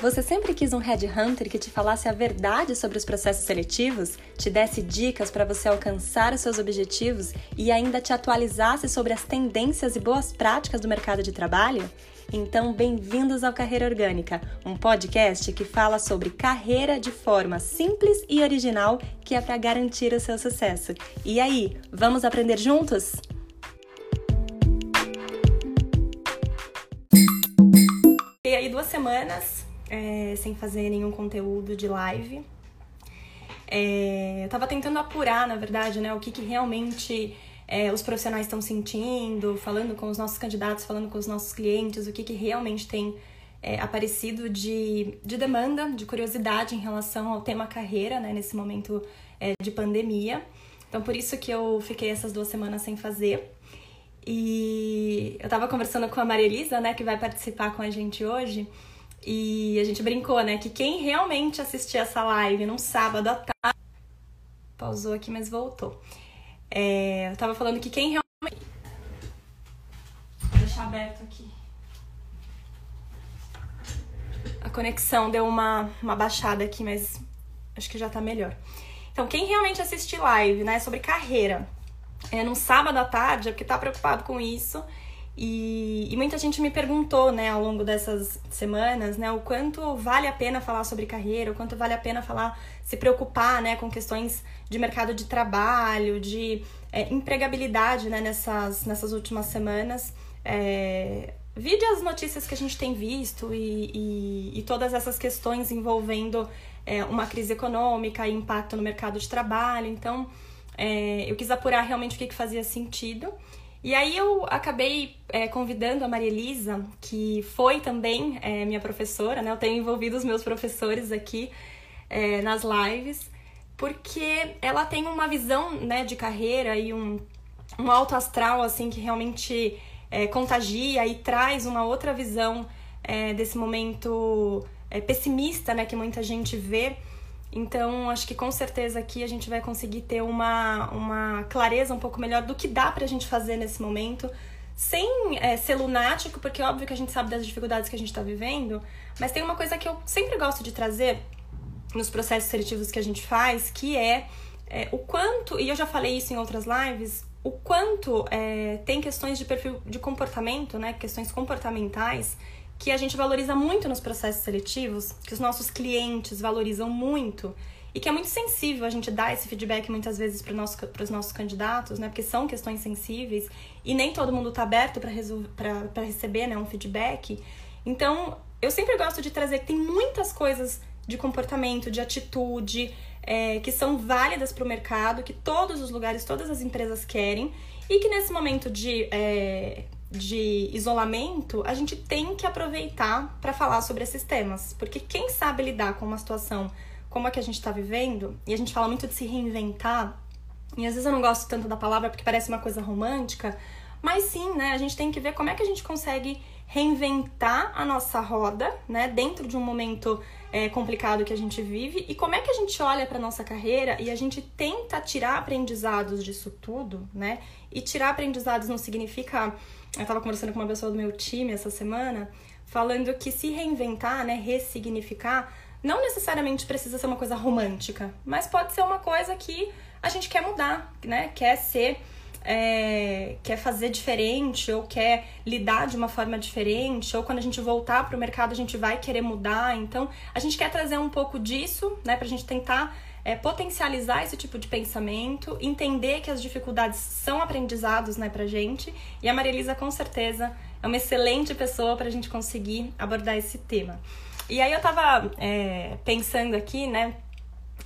Você sempre quis um headhunter que te falasse a verdade sobre os processos seletivos, te desse dicas para você alcançar os seus objetivos e ainda te atualizasse sobre as tendências e boas práticas do mercado de trabalho? Então, bem-vindos ao Carreira Orgânica, um podcast que fala sobre carreira de forma simples e original que é para garantir o seu sucesso. E aí, vamos aprender juntos? E aí, duas semanas é, sem fazer nenhum conteúdo de live. É, eu tava tentando apurar, na verdade, né, o que, que realmente é, os profissionais estão sentindo, falando com os nossos candidatos, falando com os nossos clientes, o que, que realmente tem é, aparecido de, de demanda, de curiosidade em relação ao tema carreira, né, nesse momento é, de pandemia. Então, por isso que eu fiquei essas duas semanas sem fazer. E eu tava conversando com a Maria Elisa, né, que vai participar com a gente hoje. E a gente brincou, né? Que quem realmente assistir essa live num sábado à tarde. Pausou aqui, mas voltou. É, eu tava falando que quem realmente. Vou deixar aberto aqui. A conexão deu uma, uma baixada aqui, mas acho que já tá melhor. Então, quem realmente assistir live, né, sobre carreira, é, num sábado à tarde, é porque tá preocupado com isso e, e, muita gente me perguntou, né, ao longo dessas semanas, né, o quanto vale a pena falar sobre carreira, o quanto vale a pena falar, se preocupar, né, com questões de mercado de trabalho, de é, empregabilidade, né, nessas, nessas últimas semanas. É, vide as notícias que a gente tem visto e, e, e todas essas questões envolvendo é, uma crise econômica e impacto no mercado de trabalho. Então, é, eu quis apurar realmente o que, que fazia sentido. E aí eu acabei é, convidando a Maria Elisa, que foi também é, minha professora, né? Eu tenho envolvido os meus professores aqui é, nas lives, porque ela tem uma visão né, de carreira e um, um alto astral, assim, que realmente contagia e traz uma outra visão desse momento pessimista, né? Que muita gente vê. Então, acho que com certeza aqui a gente vai conseguir ter uma, uma clareza um pouco melhor do que dá pra gente fazer nesse momento, sem é, ser lunático, porque é óbvio que a gente sabe das dificuldades que a gente tá vivendo, mas tem uma coisa que eu sempre gosto de trazer nos processos seletivos que a gente faz, que é, é o quanto, e eu já falei isso em outras lives, o quanto é, tem questões de perfil de comportamento, né, questões comportamentais, que a gente valoriza muito nos processos seletivos, que os nossos clientes valorizam muito e que é muito sensível a gente dar esse feedback muitas vezes para nosso, os nossos candidatos, né? Porque são questões sensíveis e nem todo mundo está aberto para receber né, um feedback. Então, eu sempre gosto de trazer que tem muitas coisas de comportamento, de atitude, é, que são válidas para o mercado, que todos os lugares, todas as empresas querem e que nesse momento de é, de isolamento, a gente tem que aproveitar para falar sobre esses temas, porque quem sabe lidar com uma situação como a que a gente está vivendo, e a gente fala muito de se reinventar, e às vezes eu não gosto tanto da palavra porque parece uma coisa romântica, mas sim, né, a gente tem que ver como é que a gente consegue reinventar a nossa roda, né, dentro de um momento é, complicado que a gente vive e como é que a gente olha para nossa carreira e a gente tenta tirar aprendizados disso tudo, né? E tirar aprendizados não significa. Eu estava conversando com uma pessoa do meu time essa semana, falando que se reinventar, né, ressignificar, não necessariamente precisa ser uma coisa romântica, mas pode ser uma coisa que a gente quer mudar, né? Quer ser é, quer fazer diferente ou quer lidar de uma forma diferente, ou quando a gente voltar para o mercado a gente vai querer mudar. Então, a gente quer trazer um pouco disso, né, para a gente tentar é, potencializar esse tipo de pensamento, entender que as dificuldades são aprendizados né, para gente. E a Maria Elisa, com certeza, é uma excelente pessoa para a gente conseguir abordar esse tema. E aí eu estava é, pensando aqui, né,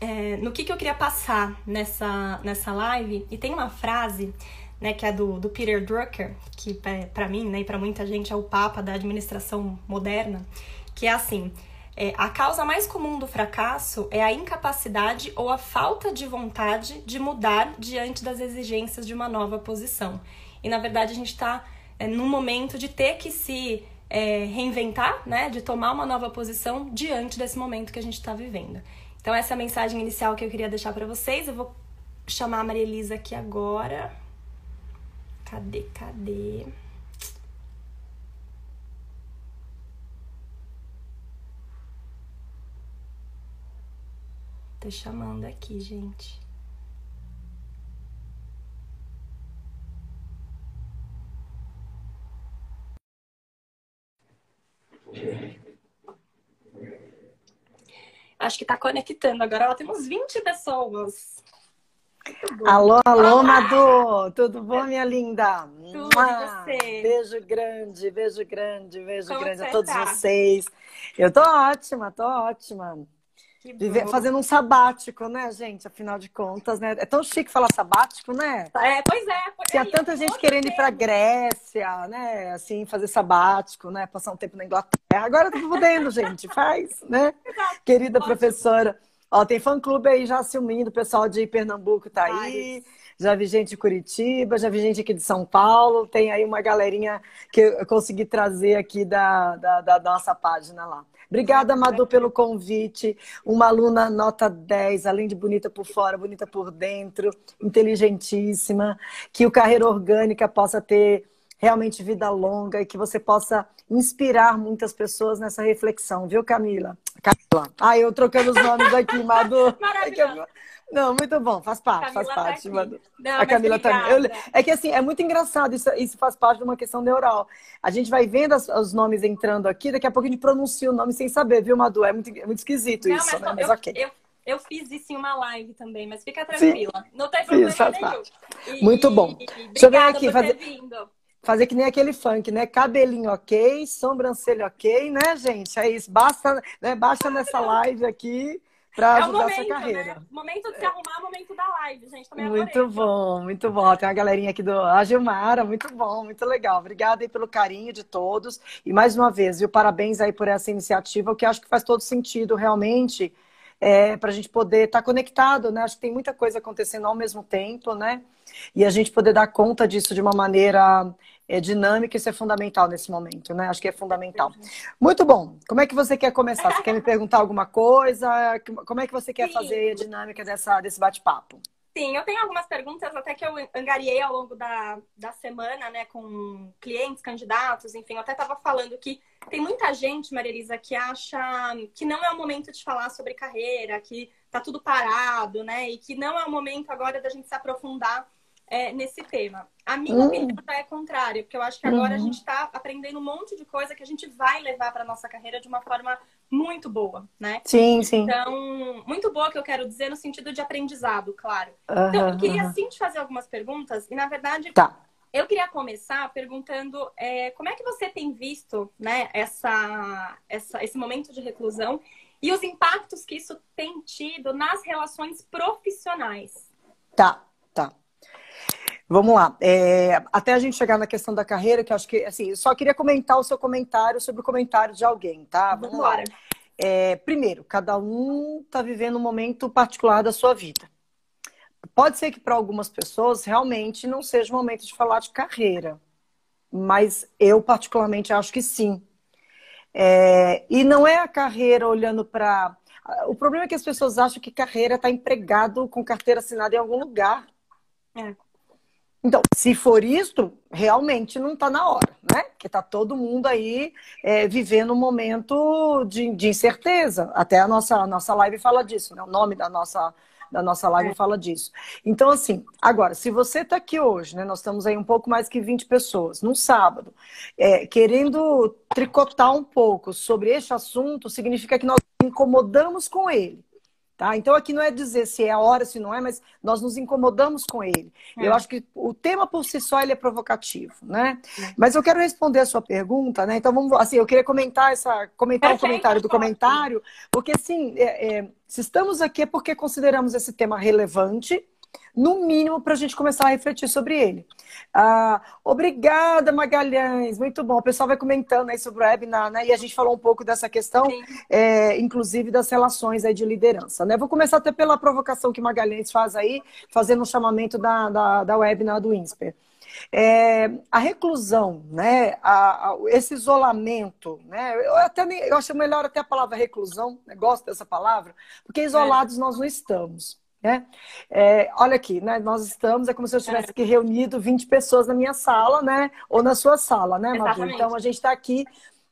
é, no que, que eu queria passar nessa, nessa live, e tem uma frase, né, que é do, do Peter Drucker, que é, para mim, né, e para muita gente é o papa da administração moderna, que é assim: é, a causa mais comum do fracasso é a incapacidade ou a falta de vontade de mudar diante das exigências de uma nova posição. E na verdade a gente está é, num momento de ter que se é, reinventar, né, de tomar uma nova posição diante desse momento que a gente está vivendo. Então, essa é a mensagem inicial que eu queria deixar para vocês. Eu vou chamar a Maria Elisa aqui agora. Cadê, cadê? Tô chamando aqui, gente. Acho que tá conectando agora. Ó, temos 20 pessoas. Alô, alô, Olá. Madu! Tudo bom, minha linda? Tudo, você? Beijo grande, beijo grande, beijo Como grande a todos tá? vocês. Eu tô ótima, tô ótima. Viver, fazendo um sabático, né, gente? Afinal de contas, né? É tão chique falar sabático, né? É, pois é. Tinha é, tanta gente querendo ir pra Grécia, né? Assim, fazer sabático, né? Passar um tempo na Inglaterra. Agora tá podendo, gente. Faz, né? Exato. Querida Ótimo. professora. Ó, tem fã-clube aí já se unindo. O pessoal de Pernambuco tá aí. Já vi gente de Curitiba, já vi gente aqui de São Paulo. Tem aí uma galerinha que eu consegui trazer aqui da, da, da nossa página lá. Obrigada, Madu, pelo convite. Uma aluna nota 10, além de bonita por fora, bonita por dentro, inteligentíssima. Que o Carreira Orgânica possa ter realmente vida longa e que você possa inspirar muitas pessoas nessa reflexão, viu, Camila? Camila. Ah, eu trocando os nomes aqui, Madu. Maravilhoso. Não, muito bom, faz parte, faz tá parte. Tá Não, a Camila também. Eu, é que assim, é muito engraçado, isso, isso faz parte de uma questão neural. A gente vai vendo as, os nomes entrando aqui, daqui a pouco a gente pronuncia o nome sem saber, viu, Madu? É muito, é muito esquisito Não, isso, mas, né? Mas eu, ok. Eu, eu fiz isso em uma live também, mas fica tranquila. Sim, Não tem problema faz Parte. E, muito bom. E, Deixa eu ver aqui. Fazer... Fazer que nem aquele funk, né? Cabelinho ok, sobrancelha ok, né, gente? É isso. Basta, né? Basta nessa live aqui para é ajudar momento, sua carreira. Né? Momento de se arrumar, momento da live, gente. Também muito bom, muito bom. Tem uma galerinha aqui do a Gilmara, muito bom, muito legal. Obrigada aí pelo carinho de todos. E mais uma vez, viu, parabéns aí por essa iniciativa, que acho que faz todo sentido realmente. É, para a gente poder estar tá conectado, né? Acho que tem muita coisa acontecendo ao mesmo tempo, né? E a gente poder dar conta disso de uma maneira é, dinâmica, isso é fundamental nesse momento, né? Acho que é fundamental. Muito bom. Como é que você quer começar? Você quer me perguntar alguma coisa? Como é que você quer Sim. fazer a dinâmica dessa, desse bate-papo? Sim, eu tenho algumas perguntas até que eu angariei ao longo da, da semana, né, com clientes, candidatos, enfim, eu até estava falando que tem muita gente, Maria Elisa, que acha que não é o momento de falar sobre carreira, que tá tudo parado, né, e que não é o momento agora da gente se aprofundar é, nesse tema. A minha uhum. opinião é contrária, porque eu acho que agora uhum. a gente está aprendendo um monte de coisa que a gente vai levar para nossa carreira de uma forma muito boa, né? Sim, sim. Então, muito boa que eu quero dizer no sentido de aprendizado, claro. Uhum, então, eu queria sim te fazer algumas perguntas e, na verdade, tá. eu queria começar perguntando é, como é que você tem visto né, essa, essa, esse momento de reclusão e os impactos que isso tem tido nas relações profissionais. Tá. Vamos lá. É, até a gente chegar na questão da carreira, que acho que, assim, eu só queria comentar o seu comentário sobre o comentário de alguém, tá? Vamos lá. É, primeiro, cada um está vivendo um momento particular da sua vida. Pode ser que para algumas pessoas realmente não seja o momento de falar de carreira, mas eu particularmente acho que sim. É, e não é a carreira olhando para. O problema é que as pessoas acham que carreira está empregado com carteira assinada em algum lugar. É. Então, se for isso, realmente não está na hora, né? Porque está todo mundo aí é, vivendo um momento de, de, incerteza. Até a nossa, a nossa live fala disso, né? O nome da nossa, da nossa live é. fala disso. Então, assim, agora, se você está aqui hoje, né? Nós estamos aí um pouco mais que 20 pessoas, num sábado, é, querendo tricotar um pouco sobre este assunto, significa que nós incomodamos com ele. Tá? Então, aqui não é dizer se é a hora, se não é, mas nós nos incomodamos com ele. É. Eu acho que o tema por si só ele é provocativo, né? É. Mas eu quero responder a sua pergunta, né? Então, vamos, assim, eu queria comentar essa, comentar o um comentário do comentário, porque, assim, é, se estamos aqui é porque consideramos esse tema relevante, no mínimo, para a gente começar a refletir sobre ele. Ah, obrigada, Magalhães, muito bom. O pessoal vai comentando aí sobre o webinar, né? E a gente falou um pouco dessa questão, é, inclusive das relações aí de liderança, né? Vou começar até pela provocação que Magalhães faz aí, fazendo um chamamento da, da, da webinar do INSPER. É, a reclusão, né, a, a, esse isolamento, né, eu até nem, eu acho melhor até a palavra reclusão, né, gosto dessa palavra, porque isolados é. nós não estamos. Né? É, olha aqui, né? Nós estamos, é como se eu tivesse aqui reunido 20 pessoas na minha sala, né? Ou na sua sala, né, Madu? Então a gente está aqui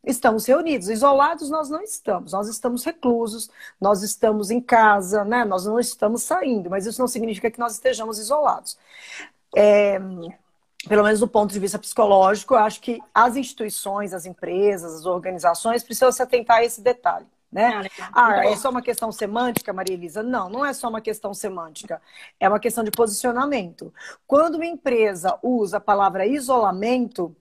estamos reunidos. Isolados nós não estamos, nós estamos reclusos, nós estamos em casa, né? Nós não estamos saindo, mas isso não significa que nós estejamos isolados. É, pelo menos do ponto de vista psicológico, eu acho que as instituições, as empresas, as organizações precisam se atentar a esse detalhe. Né? Ah, ah é só uma questão semântica, Maria Elisa? Não, não é só uma questão semântica. É uma questão de posicionamento. Quando uma empresa usa a palavra isolamento,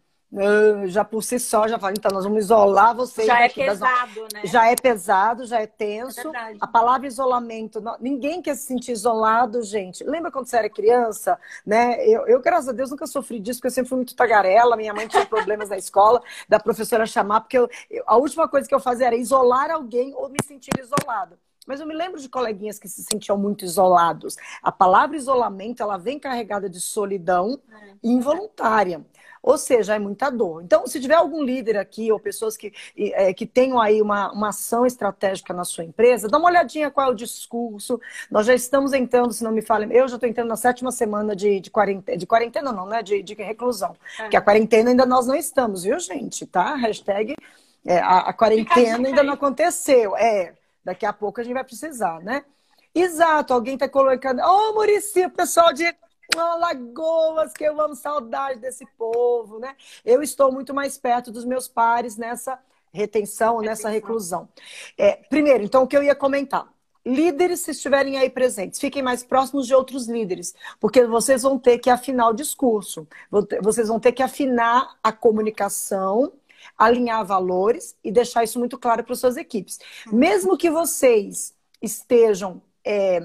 já por si só, já fala, então nós vamos isolar vocês. Já é pesado, né? Já é pesado, já é tenso. É a palavra isolamento, ninguém quer se sentir isolado, gente. Lembra quando você era criança, né? Eu, eu, graças a Deus, nunca sofri disso, porque eu sempre fui muito tagarela. Minha mãe tinha problemas na escola, da professora chamar, porque eu, a última coisa que eu fazia era isolar alguém ou me sentir isolado. Mas eu me lembro de coleguinhas que se sentiam muito isolados. A palavra isolamento, ela vem carregada de solidão é. involuntária. Ou seja, é muita dor. Então, se tiver algum líder aqui ou pessoas que, é, que tenham aí uma, uma ação estratégica na sua empresa, dá uma olhadinha qual é o discurso. Nós já estamos entrando, se não me falem, eu já estou entrando na sétima semana de, de quarentena, de quarentena não, né? De, de reclusão. É. Porque a quarentena ainda nós não estamos, viu, gente? Tá? Hashtag é, a, a quarentena ainda não aconteceu. É, daqui a pouco a gente vai precisar, né? Exato, alguém está colocando. Ô, oh, Murici, pessoal de Alagoas, que eu amo saudade desse povo, né? Eu estou muito mais perto dos meus pares nessa retenção, nessa reclusão. É, primeiro, então, o que eu ia comentar. Líderes, se estiverem aí presentes, fiquem mais próximos de outros líderes, porque vocês vão ter que afinar o discurso, vocês vão ter que afinar a comunicação, alinhar valores e deixar isso muito claro para suas equipes. Uhum. Mesmo que vocês estejam é,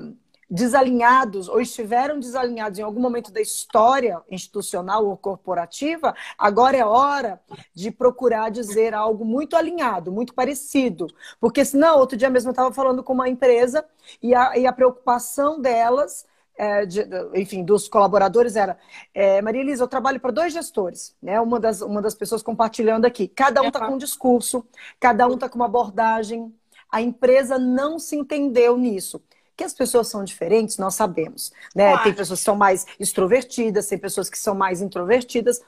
desalinhados ou estiveram desalinhados em algum momento da história institucional ou corporativa, agora é hora de procurar dizer algo muito alinhado, muito parecido. Porque senão, outro dia mesmo eu estava falando com uma empresa e a, e a preocupação delas. É, de, enfim, dos colaboradores era é, Maria Elisa, eu trabalho para dois gestores, né? Uma das, uma das pessoas compartilhando aqui. Cada um está com um discurso, cada um está com uma abordagem. A empresa não se entendeu nisso. Que as pessoas são diferentes, nós sabemos. Né? Claro. Tem pessoas que são mais extrovertidas, tem pessoas que são mais introvertidas.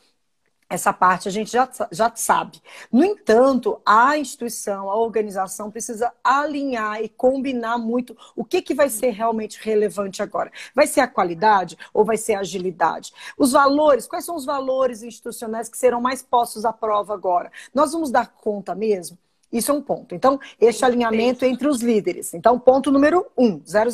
Essa parte a gente já, já sabe. No entanto, a instituição, a organização precisa alinhar e combinar muito o que, que vai ser realmente relevante agora. Vai ser a qualidade ou vai ser a agilidade? Os valores, quais são os valores institucionais que serão mais postos à prova agora? Nós vamos dar conta mesmo? Isso é um ponto. Então, este alinhamento entre os líderes. Então, ponto número um, 000.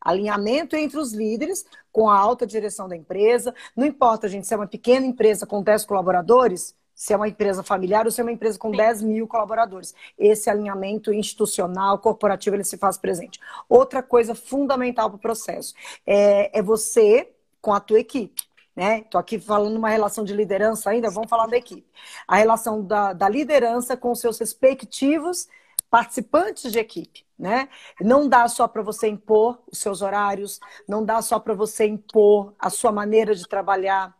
Alinhamento entre os líderes com a alta direção da empresa. Não importa, gente, se é uma pequena empresa com 10 colaboradores, se é uma empresa familiar ou se é uma empresa com Sim. 10 mil colaboradores. Esse alinhamento institucional, corporativo, ele se faz presente. Outra coisa fundamental para o processo é, é você com a tua equipe né? Estou aqui falando uma relação de liderança ainda, vamos falar da equipe. A relação da, da liderança com seus respectivos participantes de equipe, né? Não dá só para você impor os seus horários, não dá só para você impor a sua maneira de trabalhar.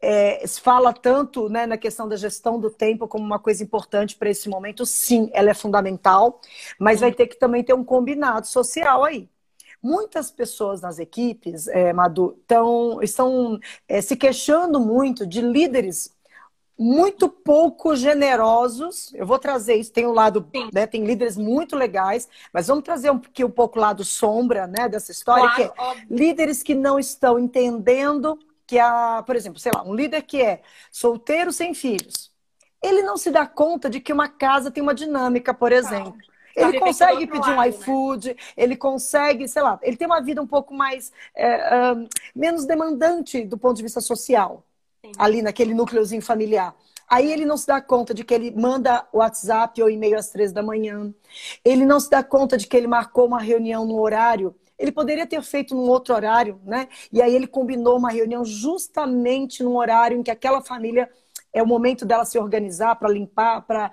É, se fala tanto né, na questão da gestão do tempo como uma coisa importante para esse momento, sim, ela é fundamental, mas vai ter que também ter um combinado social aí. Muitas pessoas nas equipes, é, Madu, tão, estão é, se queixando muito de líderes muito pouco generosos. Eu vou trazer isso. Tem o um lado, né, tem líderes muito legais, mas vamos trazer um, aqui um pouco o lado sombra, né, dessa história, claro, que é líderes que não estão entendendo que a, por exemplo, sei lá, um líder que é solteiro sem filhos, ele não se dá conta de que uma casa tem uma dinâmica, por exemplo. Claro. Ele consegue pedir um né? iFood, né? ele consegue, sei lá, ele tem uma vida um pouco mais é, um, menos demandante do ponto de vista social, Sim. ali naquele núcleozinho familiar. Aí ele não se dá conta de que ele manda WhatsApp ou e-mail às três da manhã. Ele não se dá conta de que ele marcou uma reunião no horário. Ele poderia ter feito num outro horário, né? E aí ele combinou uma reunião justamente num horário em que aquela família é o momento dela se organizar para limpar, para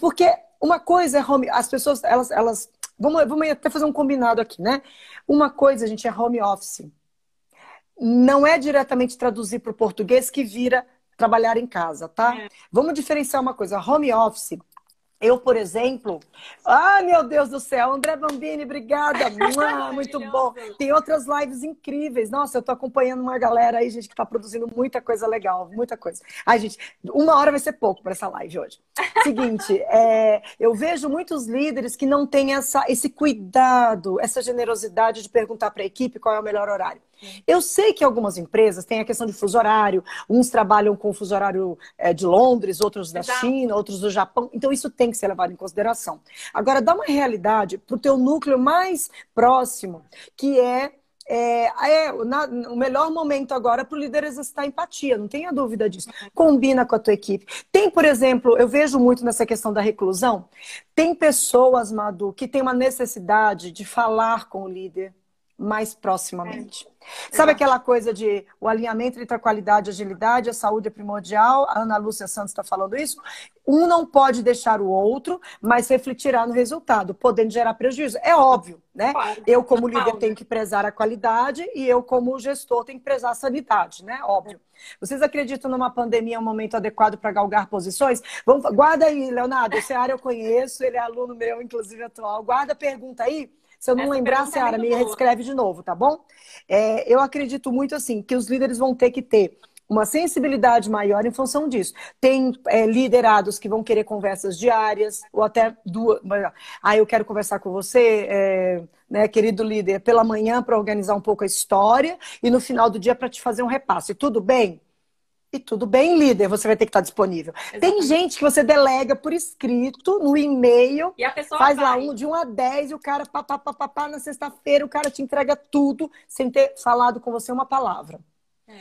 porque uma coisa é home, as pessoas, elas, elas vamos, vamos até fazer um combinado aqui, né? Uma coisa, gente, é home office. Não é diretamente traduzir para o português que vira trabalhar em casa, tá? É. Vamos diferenciar uma coisa. Home office Eu, por exemplo, ah, meu Deus do céu, André Bambini, obrigada. muito bom. Tem outras lives incríveis. Nossa, eu tô acompanhando uma galera aí, gente, que tá produzindo muita coisa legal, muita coisa. Ai, gente, uma hora vai ser pouco para essa live hoje. Seguinte, é, eu vejo muitos líderes que não têm essa, esse cuidado, essa generosidade de perguntar para a equipe qual é o melhor horário. Eu sei que algumas empresas têm a questão de fuso horário, uns trabalham com fuso horário é, de Londres, outros da Exato. China, outros do Japão, então isso tem que ser levado em consideração. Agora, dá uma realidade para o teu núcleo mais próximo, que é é, é na, o melhor momento agora para o líder exercitar empatia, não tenha dúvida disso. Combina com a tua equipe. Tem, por exemplo, eu vejo muito nessa questão da reclusão, tem pessoas, Madu, que tem uma necessidade de falar com o líder mais proximamente. É. Sabe aquela coisa de o alinhamento entre a qualidade e a agilidade, a saúde é primordial? A Ana Lúcia Santos está falando isso. Um não pode deixar o outro, mas refletirá no resultado, podendo gerar prejuízo. É óbvio, né? Claro. Eu, como líder, tenho que prezar a qualidade e eu, como gestor, tenho que prezar a sanidade, né? Óbvio. Vocês acreditam numa pandemia é um momento adequado para galgar posições? Vamos, guarda aí, Leonardo. Esse área eu conheço, ele é aluno meu, inclusive atual. Guarda a pergunta aí se eu não Essa lembrar, Seara, me reescreve de novo, tá bom? É, eu acredito muito assim que os líderes vão ter que ter uma sensibilidade maior em função disso. Tem é, liderados que vão querer conversas diárias, ou até duas. Ah, eu quero conversar com você, é, né, querido líder, pela manhã para organizar um pouco a história e no final do dia para te fazer um repasse. Tudo bem? E tudo bem, líder, você vai ter que estar disponível. Exatamente. Tem gente que você delega por escrito, no e-mail, faz vai. lá um de 1 a 10 e o cara, pá, pá, pá, pá, pá na sexta-feira, o cara te entrega tudo sem ter falado com você uma palavra. É.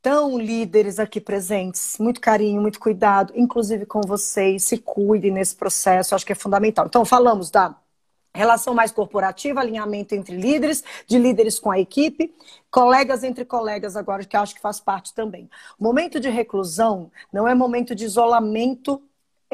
Então, líderes aqui presentes, muito carinho, muito cuidado, inclusive com vocês, se cuidem nesse processo, acho que é fundamental. Então, falamos da relação mais corporativa, alinhamento entre líderes, de líderes com a equipe, colegas entre colegas agora, que acho que faz parte também. Momento de reclusão não é momento de isolamento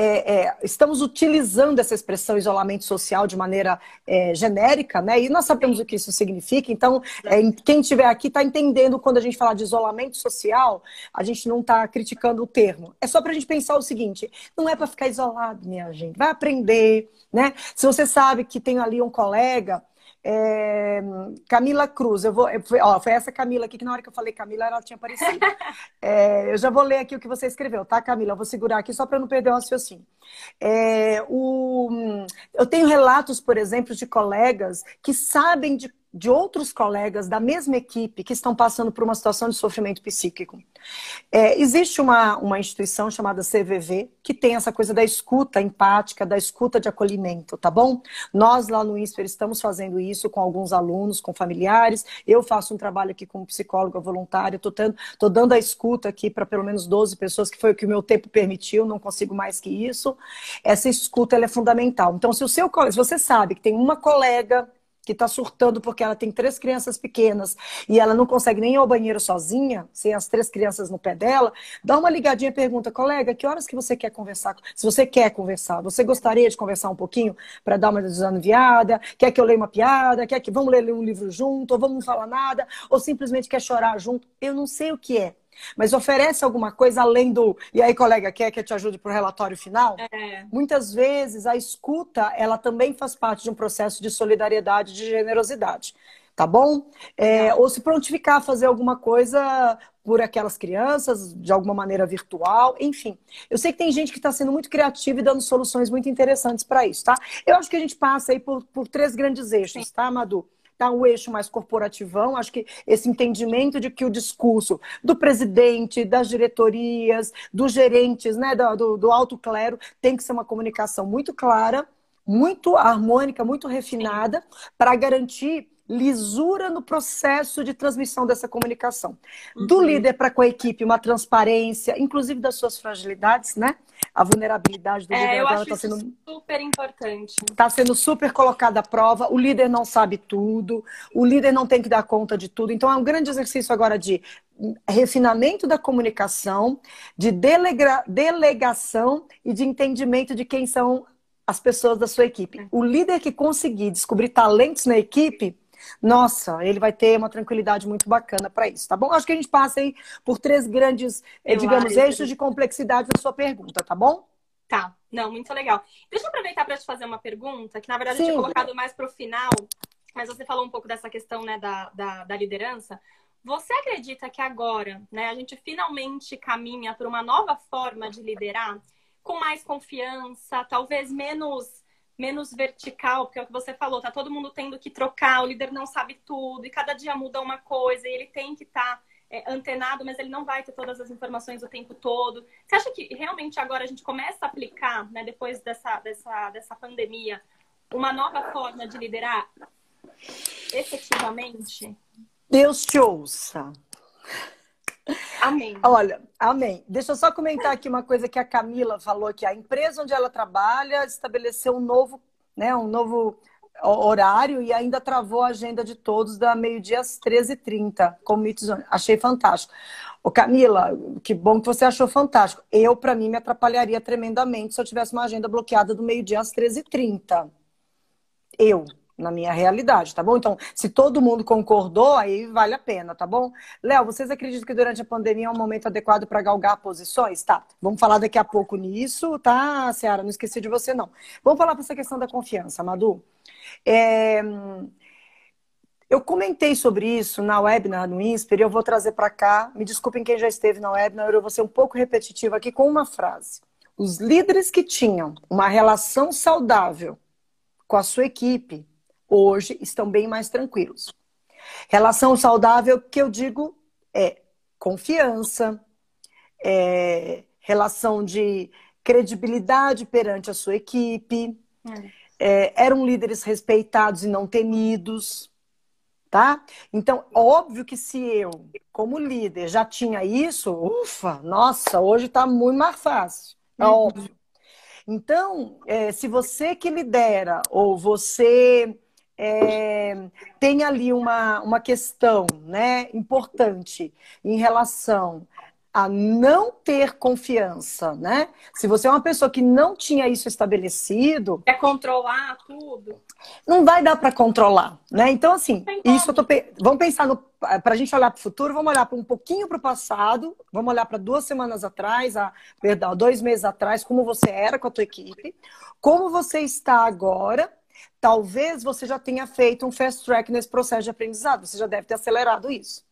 é, é, estamos utilizando essa expressão isolamento social de maneira é, genérica, né? E nós sabemos o que isso significa. Então, é, quem estiver aqui está entendendo quando a gente fala de isolamento social, a gente não está criticando o termo. É só para a gente pensar o seguinte: não é para ficar isolado, minha gente. Vai aprender, né? Se você sabe que tem ali um colega é, Camila Cruz, eu vou. Foi, ó, foi essa Camila aqui que na hora que eu falei Camila, ela tinha aparecido. É, eu já vou ler aqui o que você escreveu, tá, Camila? Eu vou segurar aqui só para não perder o raciocínio. É, o, eu tenho relatos, por exemplo, de colegas que sabem de de outros colegas da mesma equipe que estão passando por uma situação de sofrimento psíquico. É, existe uma, uma instituição chamada CVV que tem essa coisa da escuta empática, da escuta de acolhimento, tá bom? Nós lá no INSPER estamos fazendo isso com alguns alunos, com familiares. Eu faço um trabalho aqui como psicóloga voluntária, estou dando a escuta aqui para pelo menos 12 pessoas, que foi o que o meu tempo permitiu, não consigo mais que isso. Essa escuta é fundamental. Então, se o seu se você sabe que tem uma colega que está surtando porque ela tem três crianças pequenas e ela não consegue nem ir ao banheiro sozinha, sem as três crianças no pé dela, dá uma ligadinha e pergunta, colega, que horas que você quer conversar? Se você quer conversar, você gostaria de conversar um pouquinho para dar uma desanuviada? Quer que eu leia uma piada? Quer que vamos ler um livro junto? Ou vamos não falar nada? Ou simplesmente quer chorar junto? Eu não sei o que é. Mas oferece alguma coisa além do. E aí, colega, quer que eu te ajude para o relatório final? É. Muitas vezes a escuta, ela também faz parte de um processo de solidariedade, de generosidade. Tá bom? É, ou se prontificar a fazer alguma coisa por aquelas crianças, de alguma maneira virtual, enfim. Eu sei que tem gente que está sendo muito criativa e dando soluções muito interessantes para isso, tá? Eu acho que a gente passa aí por, por três grandes eixos, Sim. tá, Madu? Tá um eixo mais corporativão. Acho que esse entendimento de que o discurso do presidente, das diretorias, dos gerentes, né, do, do alto clero, tem que ser uma comunicação muito clara, muito harmônica, muito refinada, para garantir lisura no processo de transmissão dessa comunicação. Uhum. Do líder para com a equipe, uma transparência, inclusive das suas fragilidades, né? A vulnerabilidade do é, líder agora está sendo super importante. Está sendo super colocada à prova. O líder não sabe tudo, o líder não tem que dar conta de tudo. Então é um grande exercício agora de refinamento da comunicação, de delega delegação e de entendimento de quem são as pessoas da sua equipe. É. O líder que conseguir descobrir talentos na equipe nossa, ele vai ter uma tranquilidade muito bacana para isso, tá bom? Acho que a gente passa aí por três grandes, eh, digamos, eixos de complexidade na sua pergunta, tá bom? Tá, não, muito legal. Deixa eu aproveitar para te fazer uma pergunta, que na verdade Sim. eu tinha colocado mais para o final, mas você falou um pouco dessa questão né, da, da, da liderança. Você acredita que agora, né, a gente finalmente caminha para uma nova forma de liderar, com mais confiança, talvez menos menos vertical, porque é o que você falou, tá todo mundo tendo que trocar, o líder não sabe tudo, e cada dia muda uma coisa, e ele tem que estar tá, é, antenado, mas ele não vai ter todas as informações o tempo todo. Você acha que realmente agora a gente começa a aplicar, né, depois dessa, dessa, dessa pandemia, uma nova forma de liderar efetivamente? Deus te ouça. Amém. Olha, amém. Deixa eu só comentar aqui uma coisa que a Camila falou que a empresa onde ela trabalha estabeleceu um novo, né, um novo horário e ainda travou a agenda de todos da meio-dia às 13h30, com Meetzone. Achei fantástico. Ô Camila, que bom que você achou fantástico. Eu, para mim, me atrapalharia tremendamente se eu tivesse uma agenda bloqueada do meio-dia às 13h30. Eu, na minha realidade, tá bom? Então, se todo mundo concordou, aí vale a pena, tá bom? Léo, vocês acreditam que durante a pandemia é um momento adequado para galgar posições? Tá, vamos falar daqui a pouco nisso, tá, Seara? Não esqueci de você, não. Vamos falar para essa questão da confiança, Madu. É... Eu comentei sobre isso na webinar no INSPER e eu vou trazer para cá. Me desculpem quem já esteve na webinar, eu vou ser um pouco repetitiva aqui com uma frase. Os líderes que tinham uma relação saudável com a sua equipe hoje estão bem mais tranquilos. Relação saudável que eu digo é confiança, é relação de credibilidade perante a sua equipe, é. É, eram líderes respeitados e não temidos, tá? Então, óbvio que se eu, como líder, já tinha isso, ufa, nossa, hoje está muito mais fácil, é óbvio. Então, é, se você que lidera ou você é, tem ali uma, uma questão né, importante em relação a não ter confiança, né? Se você é uma pessoa que não tinha isso estabelecido, é controlar tudo. Não vai dar para controlar, né? Então assim, isso eu tô vamos pensar no para a gente olhar para o futuro, vamos olhar para um pouquinho para o passado, vamos olhar para duas semanas atrás, a, perdão, dois meses atrás, como você era com a tua equipe, como você está agora talvez você já tenha feito um fast track nesse processo de aprendizado, você já deve ter acelerado isso.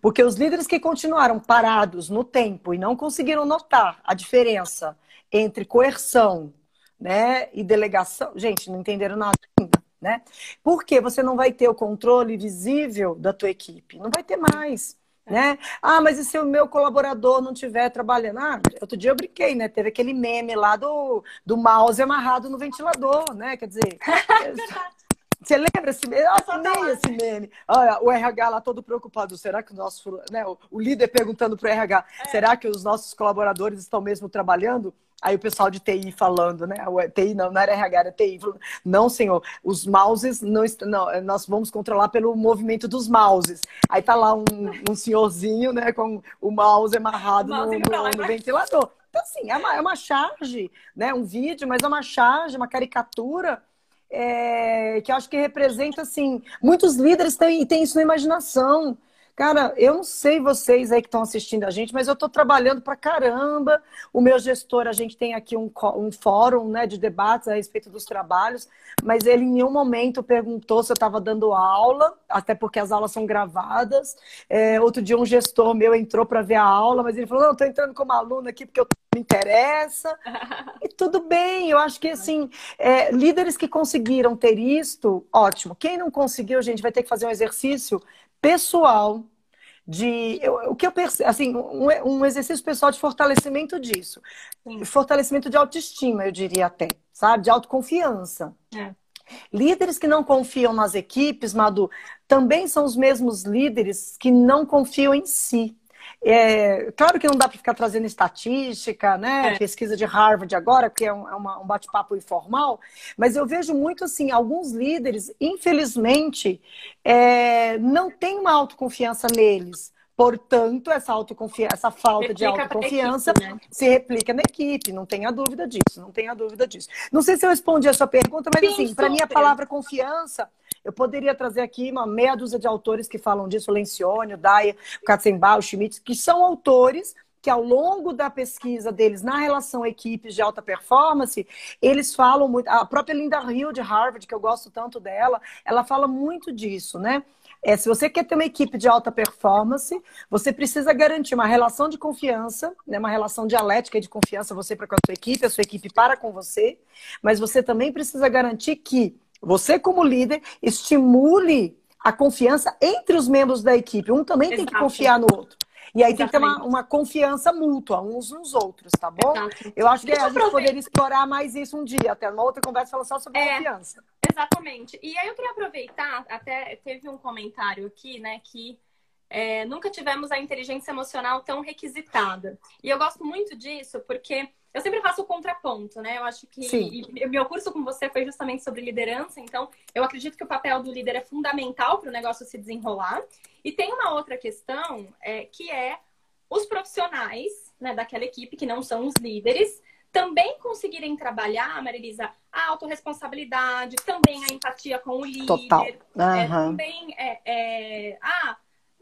Porque os líderes que continuaram parados no tempo e não conseguiram notar a diferença entre coerção né, e delegação, gente, não entenderam nada ainda. Né? Porque você não vai ter o controle visível da tua equipe, não vai ter mais né? Ah, mas e se o meu colaborador não estiver trabalhando? Ah, outro dia eu brinquei, né? Teve aquele meme lá do, do mouse amarrado no ventilador, né? Quer dizer. Você lembra esse meme? Eu assinei esse meme. Olha, o RH lá todo preocupado. Será que o nosso. Né, o líder perguntando para o RH: é. será que os nossos colaboradores estão mesmo trabalhando? Aí o pessoal de TI falando, né? O TI não, não era RH, era TI. Falando, não, senhor, os mouses não estão. Não, nós vamos controlar pelo movimento dos mouses. Aí tá lá um, um senhorzinho, né, com o mouse amarrado o mouse no, no, no ventilador. Então, assim, é uma, é uma charge, né? Um vídeo, mas é uma charge, uma caricatura. É, que eu acho que representa, assim, muitos líderes têm, têm isso na imaginação. Cara, eu não sei vocês aí que estão assistindo a gente, mas eu estou trabalhando para caramba. O meu gestor, a gente tem aqui um, um fórum né, de debates a respeito dos trabalhos, mas ele em nenhum momento perguntou se eu estava dando aula, até porque as aulas são gravadas. É, outro dia um gestor meu entrou para ver a aula, mas ele falou, não, estou entrando como aluno aqui porque eu me interessa. E tudo bem, eu acho que assim, é, líderes que conseguiram ter isto, ótimo. Quem não conseguiu, gente, vai ter que fazer um exercício pessoal de eu, o que eu percebo, assim, um, um, exercício pessoal de fortalecimento disso. Sim. Fortalecimento de autoestima, eu diria até, sabe? De autoconfiança. É. Líderes que não confiam nas equipes, Madu, também são os mesmos líderes que não confiam em si. É, claro que não dá para ficar trazendo estatística, né? É. Pesquisa de Harvard agora, que é um, é uma, um bate-papo informal, mas eu vejo muito assim, alguns líderes, infelizmente, é, não têm uma autoconfiança neles. Portanto, essa autoconfiança, essa falta replica de autoconfiança equipe, né? se replica na equipe, não tenha dúvida disso, não tenha dúvida disso. Não sei se eu respondi a sua pergunta, mas Sim, assim, para mim a palavra confiança eu poderia trazer aqui uma meia dúzia de autores que falam disso, Lencioni, o Dyer, o Katzenbach, o Schmidt, que são autores que ao longo da pesquisa deles na relação equipes de alta performance, eles falam muito. A própria Linda Hill de Harvard, que eu gosto tanto dela, ela fala muito disso, né? É, se você quer ter uma equipe de alta performance, você precisa garantir uma relação de confiança, né, uma relação dialética de confiança você para com a sua equipe, a sua equipe para com você, mas você também precisa garantir que você, como líder, estimule a confiança entre os membros da equipe. Um também Exato. tem que confiar no outro. E aí Exatamente. tem que ter uma, uma, confiança mútua uns nos outros, tá bom? Exato. Eu acho que Deixa a gente poderia explorar mais isso um dia, até uma outra conversa falar só sobre é, confiança. Exatamente. E aí eu queria aproveitar, até teve um comentário aqui, né, que é, nunca tivemos a inteligência emocional tão requisitada. E eu gosto muito disso porque eu sempre faço o contraponto, né? Eu acho que o meu curso com você foi justamente sobre liderança, então eu acredito que o papel do líder é fundamental para o negócio se desenrolar. E tem uma outra questão é, que é os profissionais né, daquela equipe, que não são os líderes, também conseguirem trabalhar, Marilisa, a autorresponsabilidade, também a empatia com o líder. Total. Uhum. É, também é, é, ah,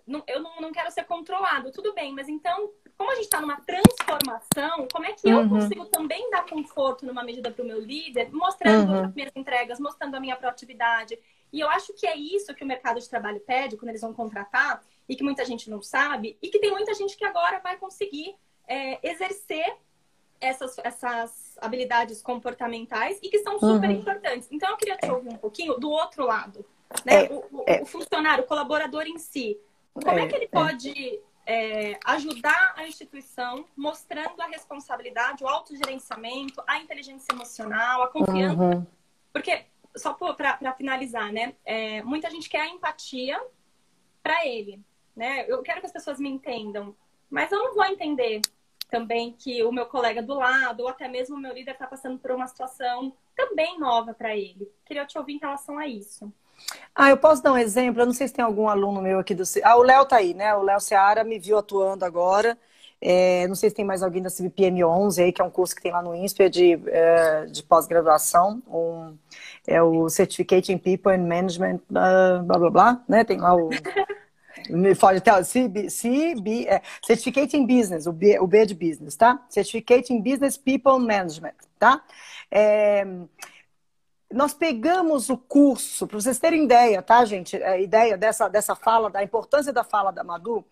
não, eu não, não quero ser controlado. Tudo bem, mas então como a gente está numa transformação, como é que eu uhum. consigo também dar conforto numa medida para o meu líder, mostrando uhum. as minhas entregas, mostrando a minha proatividade? E eu acho que é isso que o mercado de trabalho pede quando eles vão contratar, e que muita gente não sabe, e que tem muita gente que agora vai conseguir é, exercer essas, essas habilidades comportamentais e que são super uhum. importantes. Então, eu queria te ouvir um pouquinho do outro lado. Né? É, o, o, é. o, funcionário, o colaborador em si. Como é, é que ele é. pode é, ajudar a instituição mostrando a responsabilidade, o autogerenciamento, a inteligência emocional, a confiança. Uhum. Porque, só para finalizar, né? É, muita gente quer a empatia para ele, né? Eu quero que as pessoas me entendam, mas eu não vou entender também que o meu colega do lado, ou até mesmo o meu líder está passando por uma situação também nova para ele. Queria te ouvir em relação a isso. Ah, eu posso dar um exemplo? Eu não sei se tem algum aluno meu aqui do. Ah, o Léo tá aí, né? O Léo Seara me viu atuando agora. É, não sei se tem mais alguém da CBPM 11 aí, que é um curso que tem lá no INSPER de, é, de pós-graduação. Um, é o Certificate in People and Management, uh, blá blá blá, né? Tem lá o. Me fala até, CB, CB, é, Certificate in Business, o B, o B de Business, tá? Certificate in Business People Management, tá? É, nós pegamos o curso, para vocês terem ideia, tá, gente? A ideia dessa, dessa fala, da importância da fala da Madu.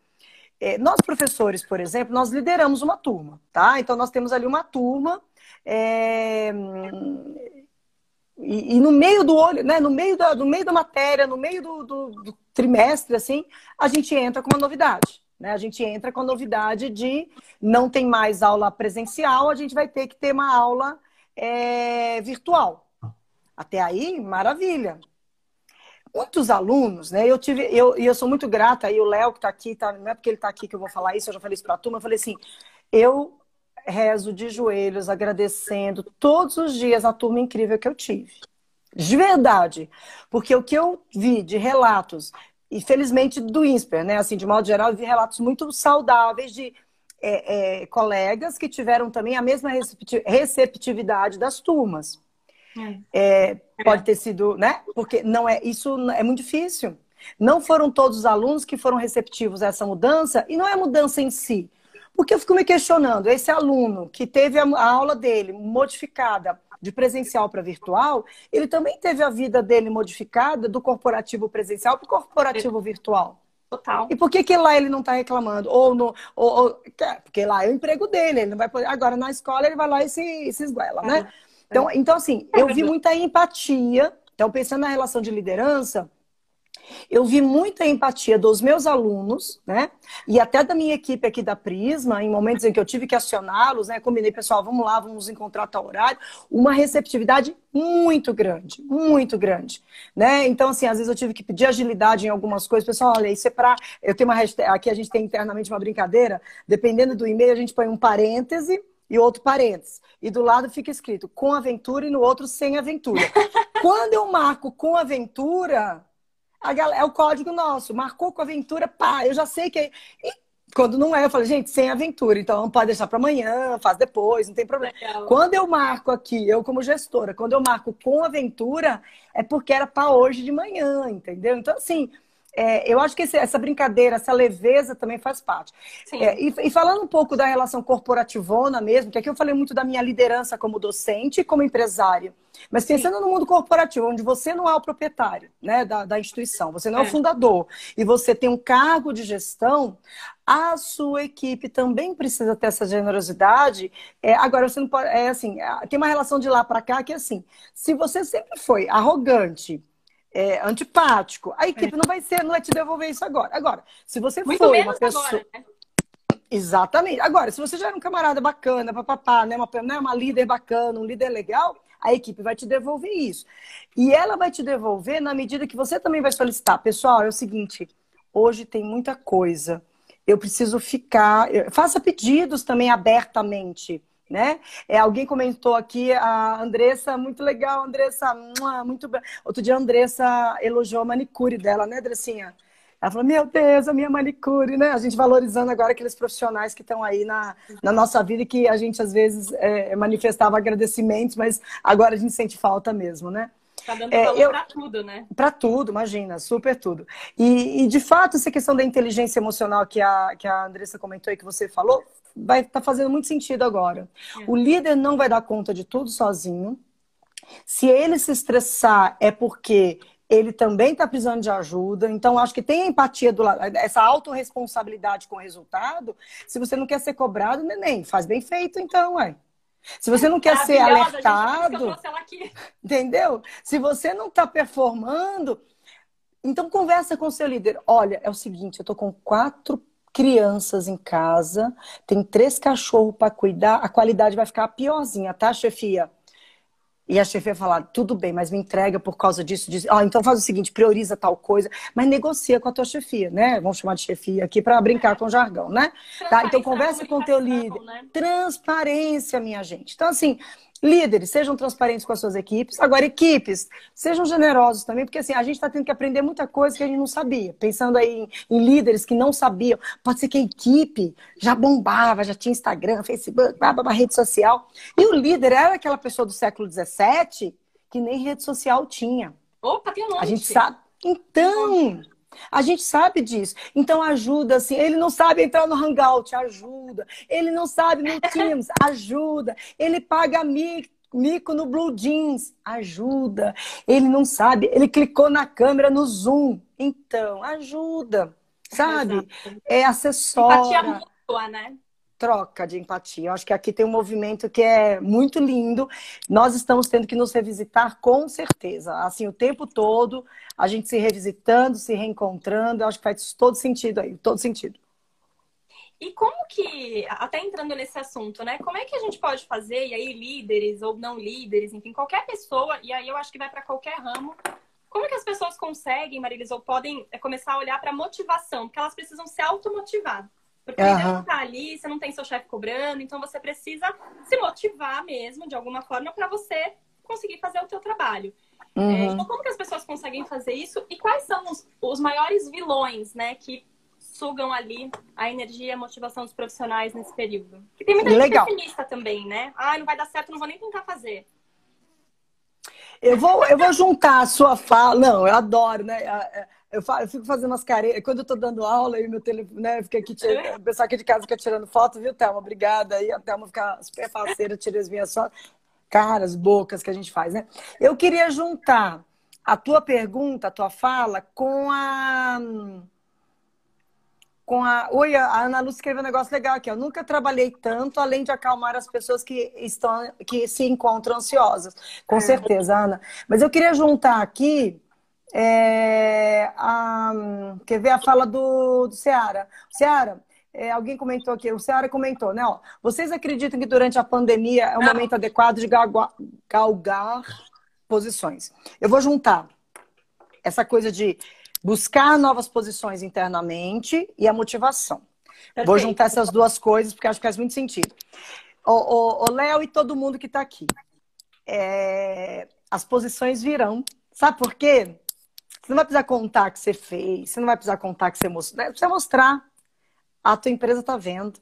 É, nós, professores, por exemplo, nós lideramos uma turma, tá? Então, nós temos ali uma turma. É, e, e, no meio do olho, né, no meio da, no meio da matéria, no meio do, do, do trimestre, assim, a gente entra com uma novidade. Né? A gente entra com a novidade de não tem mais aula presencial, a gente vai ter que ter uma aula é, virtual. Até aí, maravilha. Muitos alunos, né? Eu tive, eu, e eu sou muito grata, aí o Léo que está aqui, tá, não é porque ele está aqui que eu vou falar isso, eu já falei isso para a turma, eu falei assim, eu rezo de joelhos, agradecendo todos os dias a turma incrível que eu tive. De verdade. Porque o que eu vi de relatos, e felizmente do INSPER, né? Assim, de modo geral, eu vi relatos muito saudáveis de é, é, colegas que tiveram também a mesma receptividade das turmas. É. é, pode ter sido, né? Porque não é isso é muito difícil. Não foram todos os alunos que foram receptivos a essa mudança e não é a mudança em si. Porque eu fico me questionando, esse aluno que teve a aula dele modificada de presencial para virtual, ele também teve a vida dele modificada do corporativo presencial para o corporativo virtual. Total. E por que, que lá ele não está reclamando? Ou, no, ou, ou, porque lá é o emprego dele, ele não vai poder. Agora na escola ele vai lá e se, se esguela, né? é. Então, é. então assim, eu vi muita empatia. Então, pensando na relação de liderança, eu vi muita empatia dos meus alunos, né? E até da minha equipe aqui da Prisma, em momentos em que eu tive que acioná-los, né? Combinei, pessoal, vamos lá, vamos encontrar tal horário. Uma receptividade muito grande, muito grande, né? Então, assim, às vezes eu tive que pedir agilidade em algumas coisas. Pessoal, olha, isso é para. Eu tenho uma hashtag, aqui a gente tem internamente uma brincadeira, dependendo do e-mail, a gente põe um parêntese e outro parênteses. E do lado fica escrito com aventura e no outro sem aventura. Quando eu marco com aventura, galera, é o código nosso. Marcou com aventura, pá, eu já sei que. É... E quando não é, eu falo, gente, sem aventura. Então pode deixar para amanhã, faz depois, não tem problema. Legal. Quando eu marco aqui, eu como gestora, quando eu marco com aventura, é porque era para hoje de manhã, entendeu? Então, assim, é, eu acho que esse, essa brincadeira, essa leveza também faz parte. É, e, e, falando um pouco da relação corporativona mesmo, que aqui eu falei muito da minha liderança como docente e como empresário. Mas pensando Sim. no mundo corporativo, onde você não é o proprietário né, da, da instituição, você não é. é o fundador, e você tem um cargo de gestão, a sua equipe também precisa ter essa generosidade. É, agora, você não pode. É assim, tem uma relação de lá para cá que é assim: se você sempre foi arrogante, é, antipático. A equipe é. não vai ser, não vai te devolver isso agora. Agora, se você Muito foi uma pessoa. Agora, né? Exatamente. Agora, se você já era um camarada bacana, papapá, né? Uma, né? uma líder bacana, um líder legal, a equipe vai te devolver isso. E ela vai te devolver na medida que você também vai solicitar. Pessoal, é o seguinte: hoje tem muita coisa. Eu preciso ficar. Faça pedidos também abertamente né? É, alguém comentou aqui, a Andressa, muito legal, Andressa, muito bem. Outro dia a Andressa elogiou a manicure dela, né, Andressinha? Ela falou, meu Deus, a minha manicure, né? A gente valorizando agora aqueles profissionais que estão aí na, na nossa vida e que a gente às vezes é, manifestava agradecimentos, mas agora a gente sente falta mesmo, né? Tá dando é, valor eu, pra tudo, né? Pra tudo, imagina, super tudo. E, e, de fato, essa questão da inteligência emocional que a, que a Andressa comentou e que você falou, vai estar tá fazendo muito sentido agora. É. O líder não vai dar conta de tudo sozinho. Se ele se estressar, é porque ele também está precisando de ajuda. Então, acho que tem a empatia do lado, essa autorresponsabilidade com o resultado. Se você não quer ser cobrado, neném, faz bem feito, então, ué. Se você não quer ser alertado, entendeu? Se você não está performando, então conversa com o seu líder. Olha, é o seguinte, eu estou com quatro crianças em casa, tem três cachorros para cuidar, a qualidade vai ficar piorzinha, tá, chefia? E a chefia falar, tudo bem, mas me entrega por causa disso, disso. Ah, então faz o seguinte, prioriza tal coisa, mas negocia com a tua chefia, né? Vamos chamar de chefia aqui para brincar com o jargão, né? Tá? Então conversa com o teu líder. Né? Transparência, minha gente. Então, assim, Líderes, sejam transparentes com as suas equipes. Agora, equipes, sejam generosos também, porque assim, a gente está tendo que aprender muita coisa que a gente não sabia. Pensando aí em, em, líderes que não sabiam. Pode ser que a equipe já bombava, já tinha Instagram, Facebook, uma rede social. E o líder era aquela pessoa do século XVII que nem rede social tinha. Opa, tem um nome. A gente sabe. Então, a gente sabe disso. Então ajuda, assim. Ele não sabe entrar no Hangout, ajuda. Ele não sabe no Teams, ajuda. Ele paga mico no Blue Jeans, ajuda. Ele não sabe, ele clicou na câmera no Zoom, então ajuda. Sabe? Exato. É acessório. Empatia mútua, né? Troca de empatia. Eu acho que aqui tem um movimento que é muito lindo. Nós estamos tendo que nos revisitar com certeza. Assim, o tempo todo, a gente se revisitando, se reencontrando. Eu acho que faz todo sentido aí, todo sentido. E como que, até entrando nesse assunto, né? Como é que a gente pode fazer, e aí líderes ou não líderes, enfim, qualquer pessoa, e aí eu acho que vai para qualquer ramo, como que as pessoas conseguem, Marilis, ou podem é, começar a olhar para motivação? Porque elas precisam se automotivar. Porque uhum. ainda não tá ali, você não tem seu chefe cobrando, então você precisa se motivar mesmo, de alguma forma, para você conseguir fazer o seu trabalho. É, uhum. É, então, como que as pessoas conseguem fazer isso? E quais são os, os maiores vilões, né, que sugam ali a energia e a motivação dos profissionais nesse período? Que tem muita gente Legal. pessimista também, né? Ah, não vai dar certo, não vou nem tentar fazer. Eu vou, eu vou juntar a sua fala. Não, eu adoro, né? Eu, eu fico fazendo umas caretas. Quando eu tô dando aula e meu telefone, né? Fica aqui, tirando, o pessoal aqui de casa fica tirando foto, viu, Thelma? Obrigada. E a Thelma fica super parceira, tira as minhas fotos. Caras, bocas que a gente faz, né? Eu queria juntar a tua pergunta, a tua fala, com a. Com a. Oi, a Ana Lúcia escreveu um negócio legal aqui. Eu nunca trabalhei tanto, além de acalmar as pessoas que estão, que se encontram ansiosas. Com é. certeza, Ana. Mas eu queria juntar aqui é, a, quer ver a fala do, do Seara? Seara, é, alguém comentou aqui, o Seara comentou, né? Ó, vocês acreditam que durante a pandemia é um Não. momento adequado de galgar posições? Eu vou juntar essa coisa de buscar novas posições internamente e a motivação. Perfeito. Vou juntar essas duas coisas porque acho que faz muito sentido. O Léo e todo mundo que está aqui. É, as posições virão. Sabe por quê? Você não vai precisar contar que você fez, você não vai precisar contar que você mostrou. Você precisa mostrar. A tua empresa está vendo.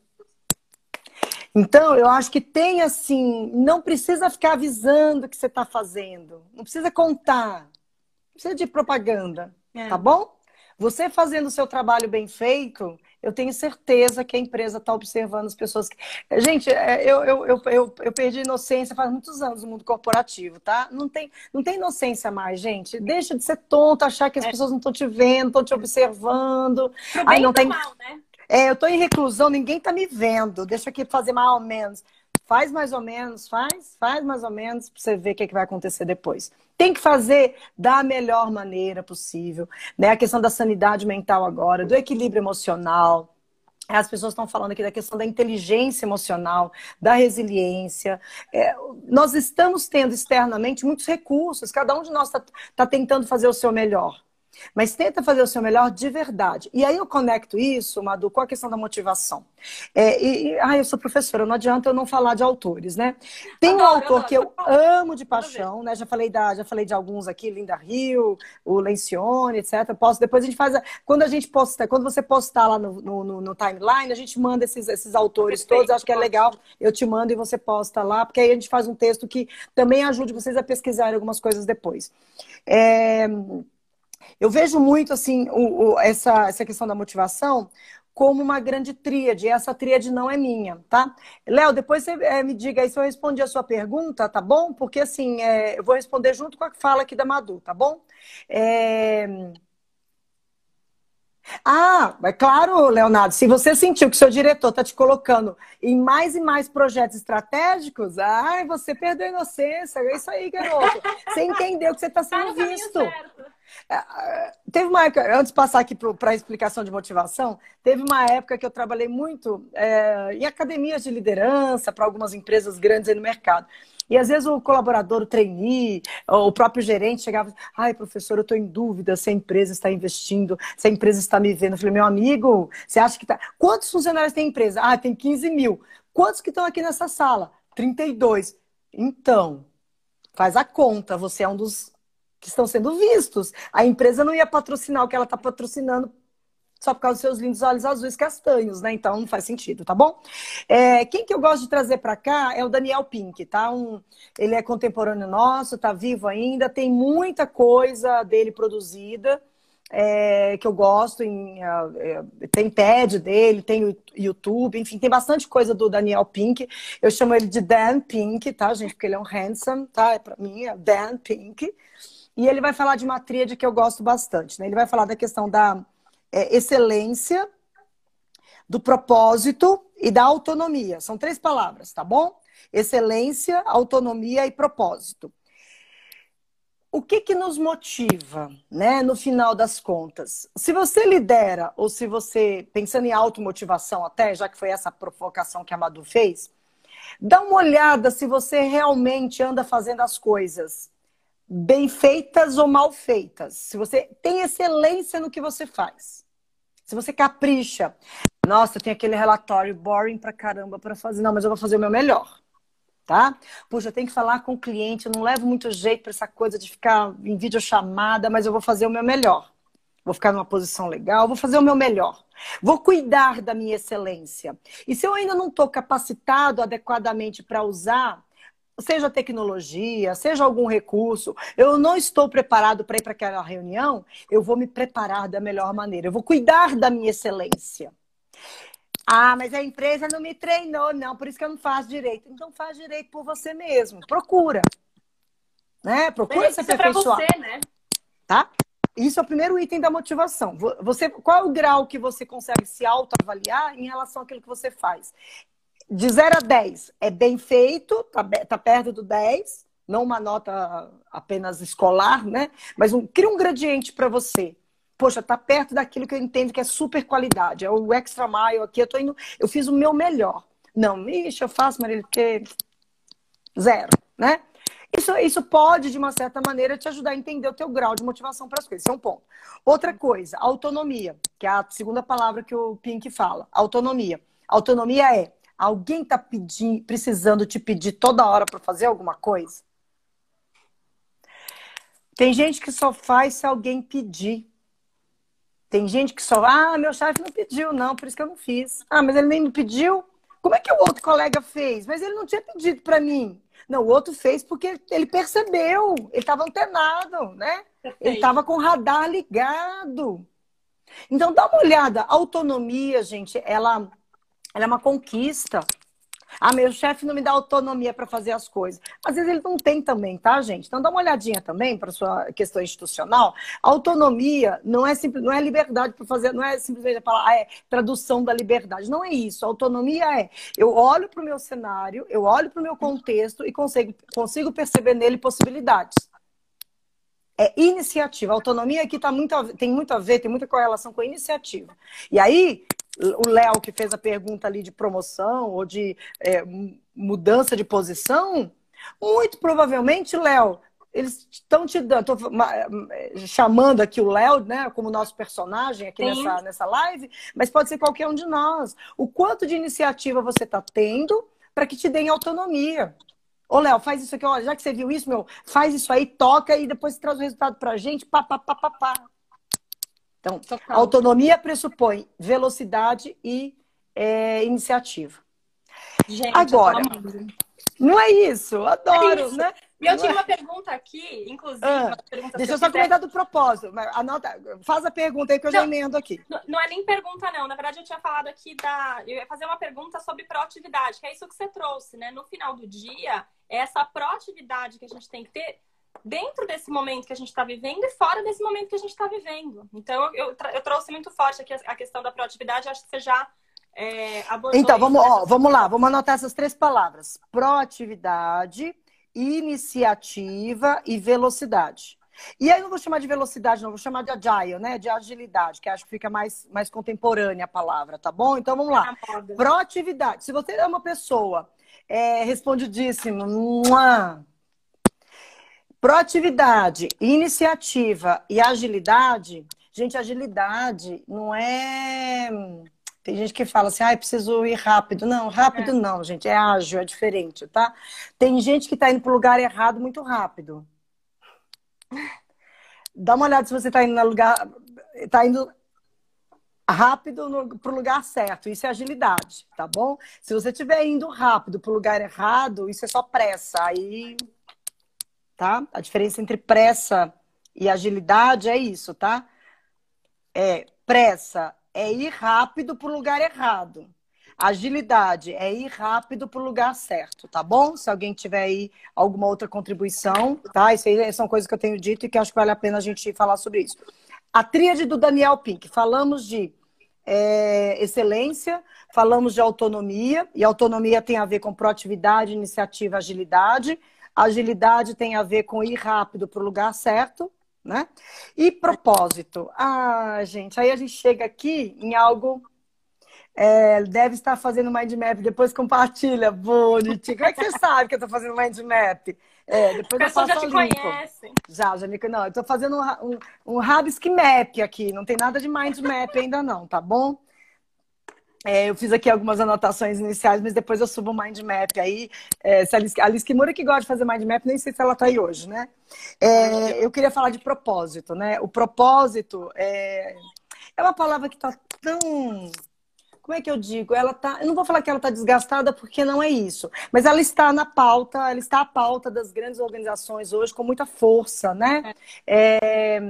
Então, eu acho que tem assim, não precisa ficar avisando o que você está fazendo. Não precisa contar. Não precisa de propaganda, é. tá bom? Você fazendo o seu trabalho bem feito, eu tenho certeza que a empresa está observando as pessoas. Que... Gente, é, eu, eu, eu, eu, eu perdi inocência faz muitos anos no mundo corporativo, tá? Não tem, não tem inocência mais, gente. Deixa de ser tonto, achar que as é. pessoas não estão te vendo, estão te observando. Aí não tem. Mal, né? É, eu estou em reclusão, ninguém está me vendo. Deixa aqui fazer mais ou menos. Faz mais ou menos, faz, faz mais ou menos, para você ver o que, é que vai acontecer depois. Tem que fazer da melhor maneira possível. Né? A questão da sanidade mental agora, do equilíbrio emocional, as pessoas estão falando aqui da questão da inteligência emocional, da resiliência. É, nós estamos tendo externamente muitos recursos, cada um de nós está tá tentando fazer o seu melhor. Mas tenta fazer o seu melhor de verdade. E aí eu conecto isso, Madu, com a questão da motivação. É, e, e, ah, eu sou professora, não adianta eu não falar de autores, né? Tem um autor que eu amo de paixão, né? Já falei, da, já falei de alguns aqui, Linda Hill, o Lencioni, etc. Posso, depois a gente faz. A, quando a gente posta, quando você postar lá no, no, no timeline, a gente manda esses, esses autores Perfeito, todos. Acho que é legal. Eu te mando e você posta lá, porque aí a gente faz um texto que também ajude vocês a pesquisarem algumas coisas depois. É, eu vejo muito assim o, o, essa, essa questão da motivação como uma grande tríade. E essa tríade não é minha, tá? Léo, depois você é, me diga aí se eu respondi a sua pergunta, tá bom? Porque assim, é, eu vou responder junto com a fala aqui da Madu, tá bom? É... Ah, é claro, Leonardo, se você sentiu que seu diretor está te colocando em mais e mais projetos estratégicos, ai, você perdeu a inocência, é isso aí, garoto. Você entendeu que você está sendo tá visto. Certo. É, teve uma época, antes de passar aqui para a explicação de motivação, teve uma época que eu trabalhei muito é, em academias de liderança para algumas empresas grandes aí no mercado. E às vezes o colaborador, o trainee, o próprio gerente chegava ai, professor, eu estou em dúvida se a empresa está investindo, se a empresa está me vendo. Eu falei, meu amigo, você acha que está. Quantos funcionários tem a empresa? Ah, tem 15 mil. Quantos que estão aqui nessa sala? 32. Então, faz a conta, você é um dos que estão sendo vistos. A empresa não ia patrocinar o que ela está patrocinando só por causa dos seus lindos olhos azuis castanhos, né? Então não faz sentido, tá bom? É, quem que eu gosto de trazer para cá é o Daniel Pink, tá? Um, ele é contemporâneo nosso, tá vivo ainda, tem muita coisa dele produzida. É, que eu gosto, em, é, tem TED dele, tem YouTube, enfim, tem bastante coisa do Daniel Pink. Eu chamo ele de Dan Pink, tá, gente? Porque ele é um handsome, tá? É para mim, é Dan Pink. E ele vai falar de uma tríade que eu gosto bastante. Né? Ele vai falar da questão da é, excelência, do propósito e da autonomia. São três palavras, tá bom? Excelência, autonomia e propósito. O que, que nos motiva, né, no final das contas? Se você lidera, ou se você, pensando em automotivação até, já que foi essa provocação que a Madu fez, dá uma olhada se você realmente anda fazendo as coisas bem feitas ou mal feitas. Se você tem excelência no que você faz. Se você capricha. Nossa, tem aquele relatório boring pra caramba para fazer. Não, mas eu vou fazer o meu melhor. Tá? Puxa, eu tenho que falar com o cliente, eu não levo muito jeito para essa coisa de ficar em videochamada, mas eu vou fazer o meu melhor. Vou ficar numa posição legal, vou fazer o meu melhor. Vou cuidar da minha excelência. E se eu ainda não estou capacitado adequadamente para usar, seja tecnologia, seja algum recurso, eu não estou preparado para ir para aquela reunião, eu vou me preparar da melhor maneira, eu vou cuidar da minha excelência. Ah, mas a empresa não me treinou, não, por isso que eu não faço direito. Então faz direito por você mesmo, procura. Né? Procura se aperfeiçoar. Você, né? Tá? Isso é o primeiro item da motivação. Você, qual é o grau que você consegue se autoavaliar em relação àquilo que você faz? De 0 a 10 é bem feito, tá, tá perto do 10, não uma nota apenas escolar, né? Mas um, cria um gradiente para você. Poxa, tá perto daquilo que eu entendo que é super qualidade. É o extra mile aqui, eu tô indo, eu fiz o meu melhor. Não, ixi, eu faço, Marília, porque zero, né? Isso, isso pode, de uma certa maneira, te ajudar a entender o teu grau de motivação para as coisas. Esse é um ponto. Outra coisa, autonomia, que é a segunda palavra que o Pink fala. Autonomia. Autonomia é Alguém está precisando te pedir toda hora para fazer alguma coisa? Tem gente que só faz se alguém pedir. Tem gente que só, ah, meu chefe não pediu, não, por isso que eu não fiz. Ah, mas ele nem me pediu? Como é que o outro colega fez? Mas ele não tinha pedido para mim. Não, o outro fez porque ele percebeu, ele estava antenado, né? Perfeito. Ele estava com o radar ligado. Então dá uma olhada, a autonomia, gente, ela, ela é uma conquista. Ah, meu chefe não me dá autonomia para fazer as coisas. Às vezes ele não tem também, tá, gente? Então dá uma olhadinha também para sua questão institucional. Autonomia não é simples, não é liberdade para fazer, não é simplesmente a palavra, ah, é tradução da liberdade. Não é isso. Autonomia é eu olho para o meu cenário, eu olho para o meu contexto e consigo, consigo perceber nele possibilidades. É iniciativa. Autonomia aqui tá muito tem muito a ver, tem muita correlação com a iniciativa. E aí, o Léo que fez a pergunta ali de promoção ou de é, mudança de posição, muito provavelmente, Léo, eles estão te dando, tô chamando aqui o Léo, né, como nosso personagem aqui nessa, nessa live, mas pode ser qualquer um de nós. O quanto de iniciativa você está tendo para que te deem autonomia. Ô, Léo, faz isso aqui, olha, já que você viu isso, meu, faz isso aí, toca e depois traz o resultado pra gente, pá, pá, pá, pá, pá. Então, Total. autonomia pressupõe velocidade e é, iniciativa. Gente, Agora, não é isso, adoro, é isso. né? E eu tinha é? uma pergunta aqui, inclusive. Ah, pergunta deixa eu só comentar do propósito. Anota, faz a pergunta aí que eu não, já emendo aqui. Não, não, é nem pergunta, não. Na verdade, eu tinha falado aqui da. Eu ia fazer uma pergunta sobre proatividade, que é isso que você trouxe, né? No final do dia, é essa proatividade que a gente tem que ter dentro desse momento que a gente está vivendo e fora desse momento que a gente está vivendo. Então, eu, eu, trouxe muito forte aqui a questão da proatividade, acho que você já é, abordou. Então, vamos, ó, vamos lá, vamos anotar essas três palavras: proatividade, iniciativa e velocidade. E aí eu não vou chamar de velocidade, não, vou chamar de agile, né? De agilidade, que acho que fica mais, mais contemporânea a palavra, tá bom? Então vamos lá. Proatividade. Se você é uma pessoa é, respondidíssima, Proatividade, iniciativa e agilidade. Gente, agilidade não é. Tem gente que fala assim, ah, preciso ir rápido. Não, rápido é. não, gente. É ágil, é diferente, tá? Tem gente que está indo para o lugar errado muito rápido. Dá uma olhada se você está indo no lugar. Está indo rápido para o lugar certo. Isso é agilidade, tá bom? Se você estiver indo rápido para o lugar errado, isso é só pressa. Aí tá? A diferença entre pressa e agilidade é isso, tá? É pressa é ir rápido para o lugar errado. Agilidade é ir rápido para o lugar certo, tá bom? Se alguém tiver aí alguma outra contribuição, tá? Isso aí são coisas que eu tenho dito e que acho que vale a pena a gente falar sobre isso. A tríade do Daniel Pink. Falamos de é, excelência, falamos de autonomia, e autonomia tem a ver com proatividade, iniciativa, agilidade. Agilidade tem a ver com ir rápido para o lugar certo, né? E propósito. Ah, gente, aí a gente chega aqui em algo. É, deve estar fazendo mind map, depois compartilha, bonitinho. Como é que você sabe que eu estou fazendo mind map? É, depois eu já te limpo. conhecem. Já, já me Não, eu estou fazendo um, um, um Rabisque Map aqui. Não tem nada de mind map ainda não, tá bom? É, eu fiz aqui algumas anotações iniciais, mas depois eu subo o mind map. Aí, é, se a Alice, a Alice Kimura que gosta de fazer mind map, nem sei se ela está aí hoje, né? É, eu queria falar de propósito, né? O propósito é, é uma palavra que está tão como é que eu digo? Ela tá. Eu não vou falar que ela está desgastada porque não é isso, mas ela está na pauta, ela está à pauta das grandes organizações hoje com muita força, né? É,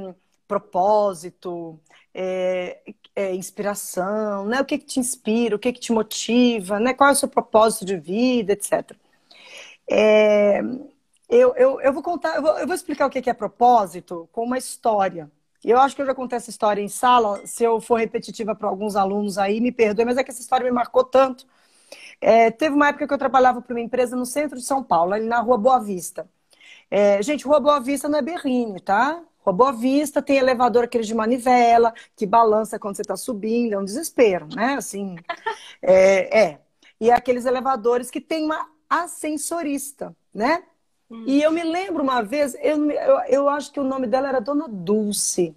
propósito, é, é, inspiração, né? O que, que te inspira, o que, que te motiva, né? Qual é o seu propósito de vida, etc. É, eu, eu, eu vou contar, eu vou, eu vou explicar o que é propósito com uma história. Eu acho que eu já contei essa história em sala. Se eu for repetitiva para alguns alunos aí, me perdoe, mas é que essa história me marcou tanto. É, teve uma época que eu trabalhava para uma empresa no centro de São Paulo, ali na Rua Boa Vista. É, gente, Rua Boa Vista não é berrine, tá? Rua Boa Vista tem elevador aquele de manivela, que balança quando você está subindo, é um desespero, né? Assim, é, é. E é aqueles elevadores que tem uma ascensorista, né? Hum. E eu me lembro uma vez, eu, eu, eu acho que o nome dela era Dona Dulce.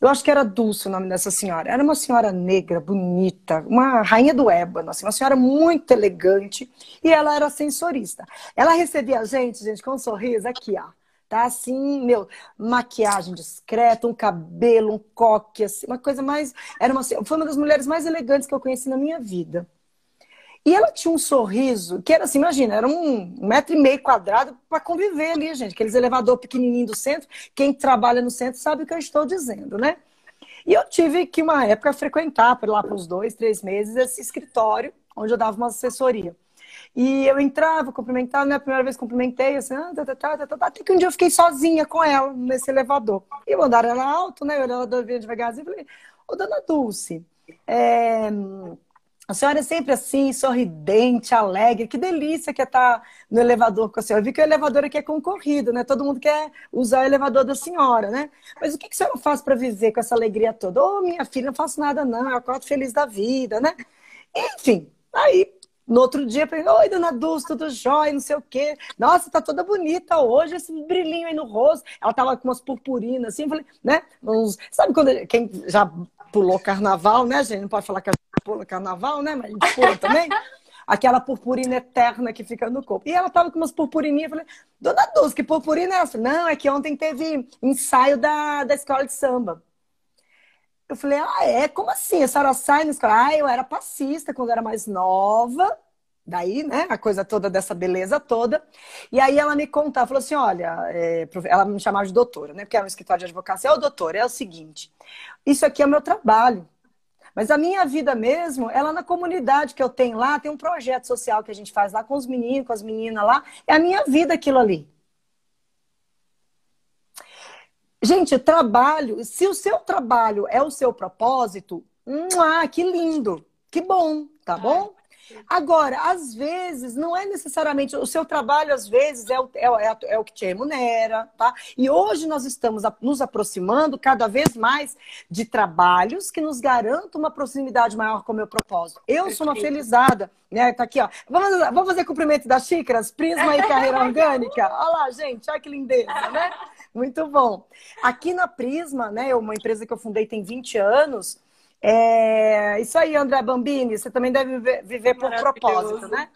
Eu acho que era Dulce o nome dessa senhora. Era uma senhora negra, bonita, uma rainha do ébano, assim, uma senhora muito elegante. E ela era ascensorista. Ela recebia a gente, gente, com um sorriso aqui, ó tá assim, meu, maquiagem discreta, um cabelo, um coque, assim, uma coisa mais. Era uma, foi uma das mulheres mais elegantes que eu conheci na minha vida. E ela tinha um sorriso que era assim, imagina, era um metro e meio quadrado para conviver ali, gente. Aqueles elevador pequenininho do centro. Quem trabalha no centro sabe o que eu estou dizendo, né? E eu tive que, uma época, frequentar por lá para uns dois, três meses esse escritório onde eu dava uma assessoria. E eu entrava, cumprimentava, né? A primeira vez cumprimentei, assim, ah, tá, tá, tá, tá, tá, até que um dia eu fiquei sozinha com ela nesse elevador. E o andar era alto, né? O elevador vinha devagarzinho e falei, ô, dona Dulce, é... A senhora é sempre assim, sorridente, alegre. Que delícia que é estar no elevador com a senhora. Eu vi que o elevador aqui é concorrido, né? Todo mundo quer usar o elevador da senhora, né? Mas o que, que a senhora faz para viver com essa alegria toda? Ô, oh, minha filha, não faço nada, não. Eu acordo feliz da vida, né? Enfim, aí no outro dia, eu falei, oi, dona Dulce, tudo jóia, não sei o quê. Nossa, tá toda bonita hoje, esse brilhinho aí no rosto. Ela tava com umas purpurinas, assim, falei, né? Uns... Sabe quando quem já pulou carnaval, né, gente? Não pode falar que a gente pula carnaval, né? Mas a gente pula também. Aquela purpurina eterna que fica no corpo. E ela tava com umas purpurininhas. Eu falei, dona Dulce, que purpurina é essa? Não, é que ontem teve ensaio da, da escola de samba. Eu falei, ah, é? Como assim? A na escola? Ah, eu era passista quando era mais nova. Daí, né, a coisa toda dessa beleza toda. E aí ela me contava, falou assim, olha, é, ela me chamava de doutora, né, porque era um escritório de advocacia. Ô, doutora, é o seguinte, isso aqui é o meu trabalho. Mas a minha vida mesmo, ela na comunidade que eu tenho lá, tem um projeto social que a gente faz lá com os meninos, com as meninas lá. É a minha vida aquilo ali. Gente, trabalho, se o seu trabalho é o seu propósito, ah, que lindo, que bom, tá bom? Agora, às vezes, não é necessariamente o seu trabalho, às vezes, é o, é, é, é o que te remunera, tá? E hoje nós estamos nos aproximando cada vez mais de trabalhos que nos garantam uma proximidade maior com o meu propósito. Eu sou uma felizada, né? Tá aqui, ó. Vamos, vamos fazer cumprimento das xícaras? Prisma e carreira orgânica? Olha lá, gente, olha que lindeza, né? Muito bom. Aqui na Prisma, né, uma empresa que eu fundei tem 20 anos, é... Isso aí, André Bambini, você também deve viver, viver por propósito, né?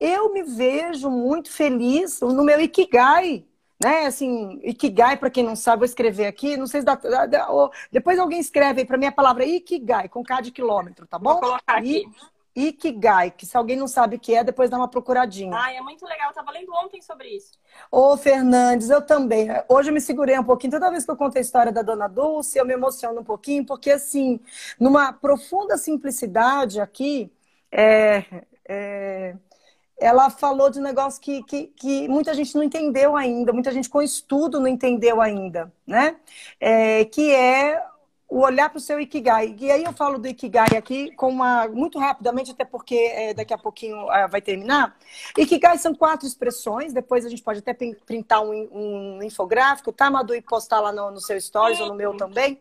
Eu me vejo muito feliz no meu Ikigai, né? Assim, Ikigai, para quem não sabe, vou escrever aqui. Não sei se dá. Depois alguém escreve aí para mim a palavra Ikigai, com K de quilômetro, tá bom? Vou colocar aqui. Ikigai, que se alguém não sabe o que é, depois dá uma procuradinha. Ah, é muito legal. Eu tava lendo ontem sobre isso. Ô, Fernandes, eu também. Hoje eu me segurei um pouquinho. Toda vez que eu conto a história da Dona Dulce, eu me emociono um pouquinho, porque, assim, numa profunda simplicidade aqui, é, é, ela falou de um negócio que, que, que, muita gente não entendeu ainda, muita gente com estudo não entendeu ainda, né? É, que é o olhar para o seu Ikigai. E aí eu falo do Ikigai aqui com uma, muito rapidamente, até porque é, daqui a pouquinho é, vai terminar. Ikigai são quatro expressões, depois a gente pode até printar um, um infográfico, tá, Madu, e postar lá no, no seu stories ou no meu também.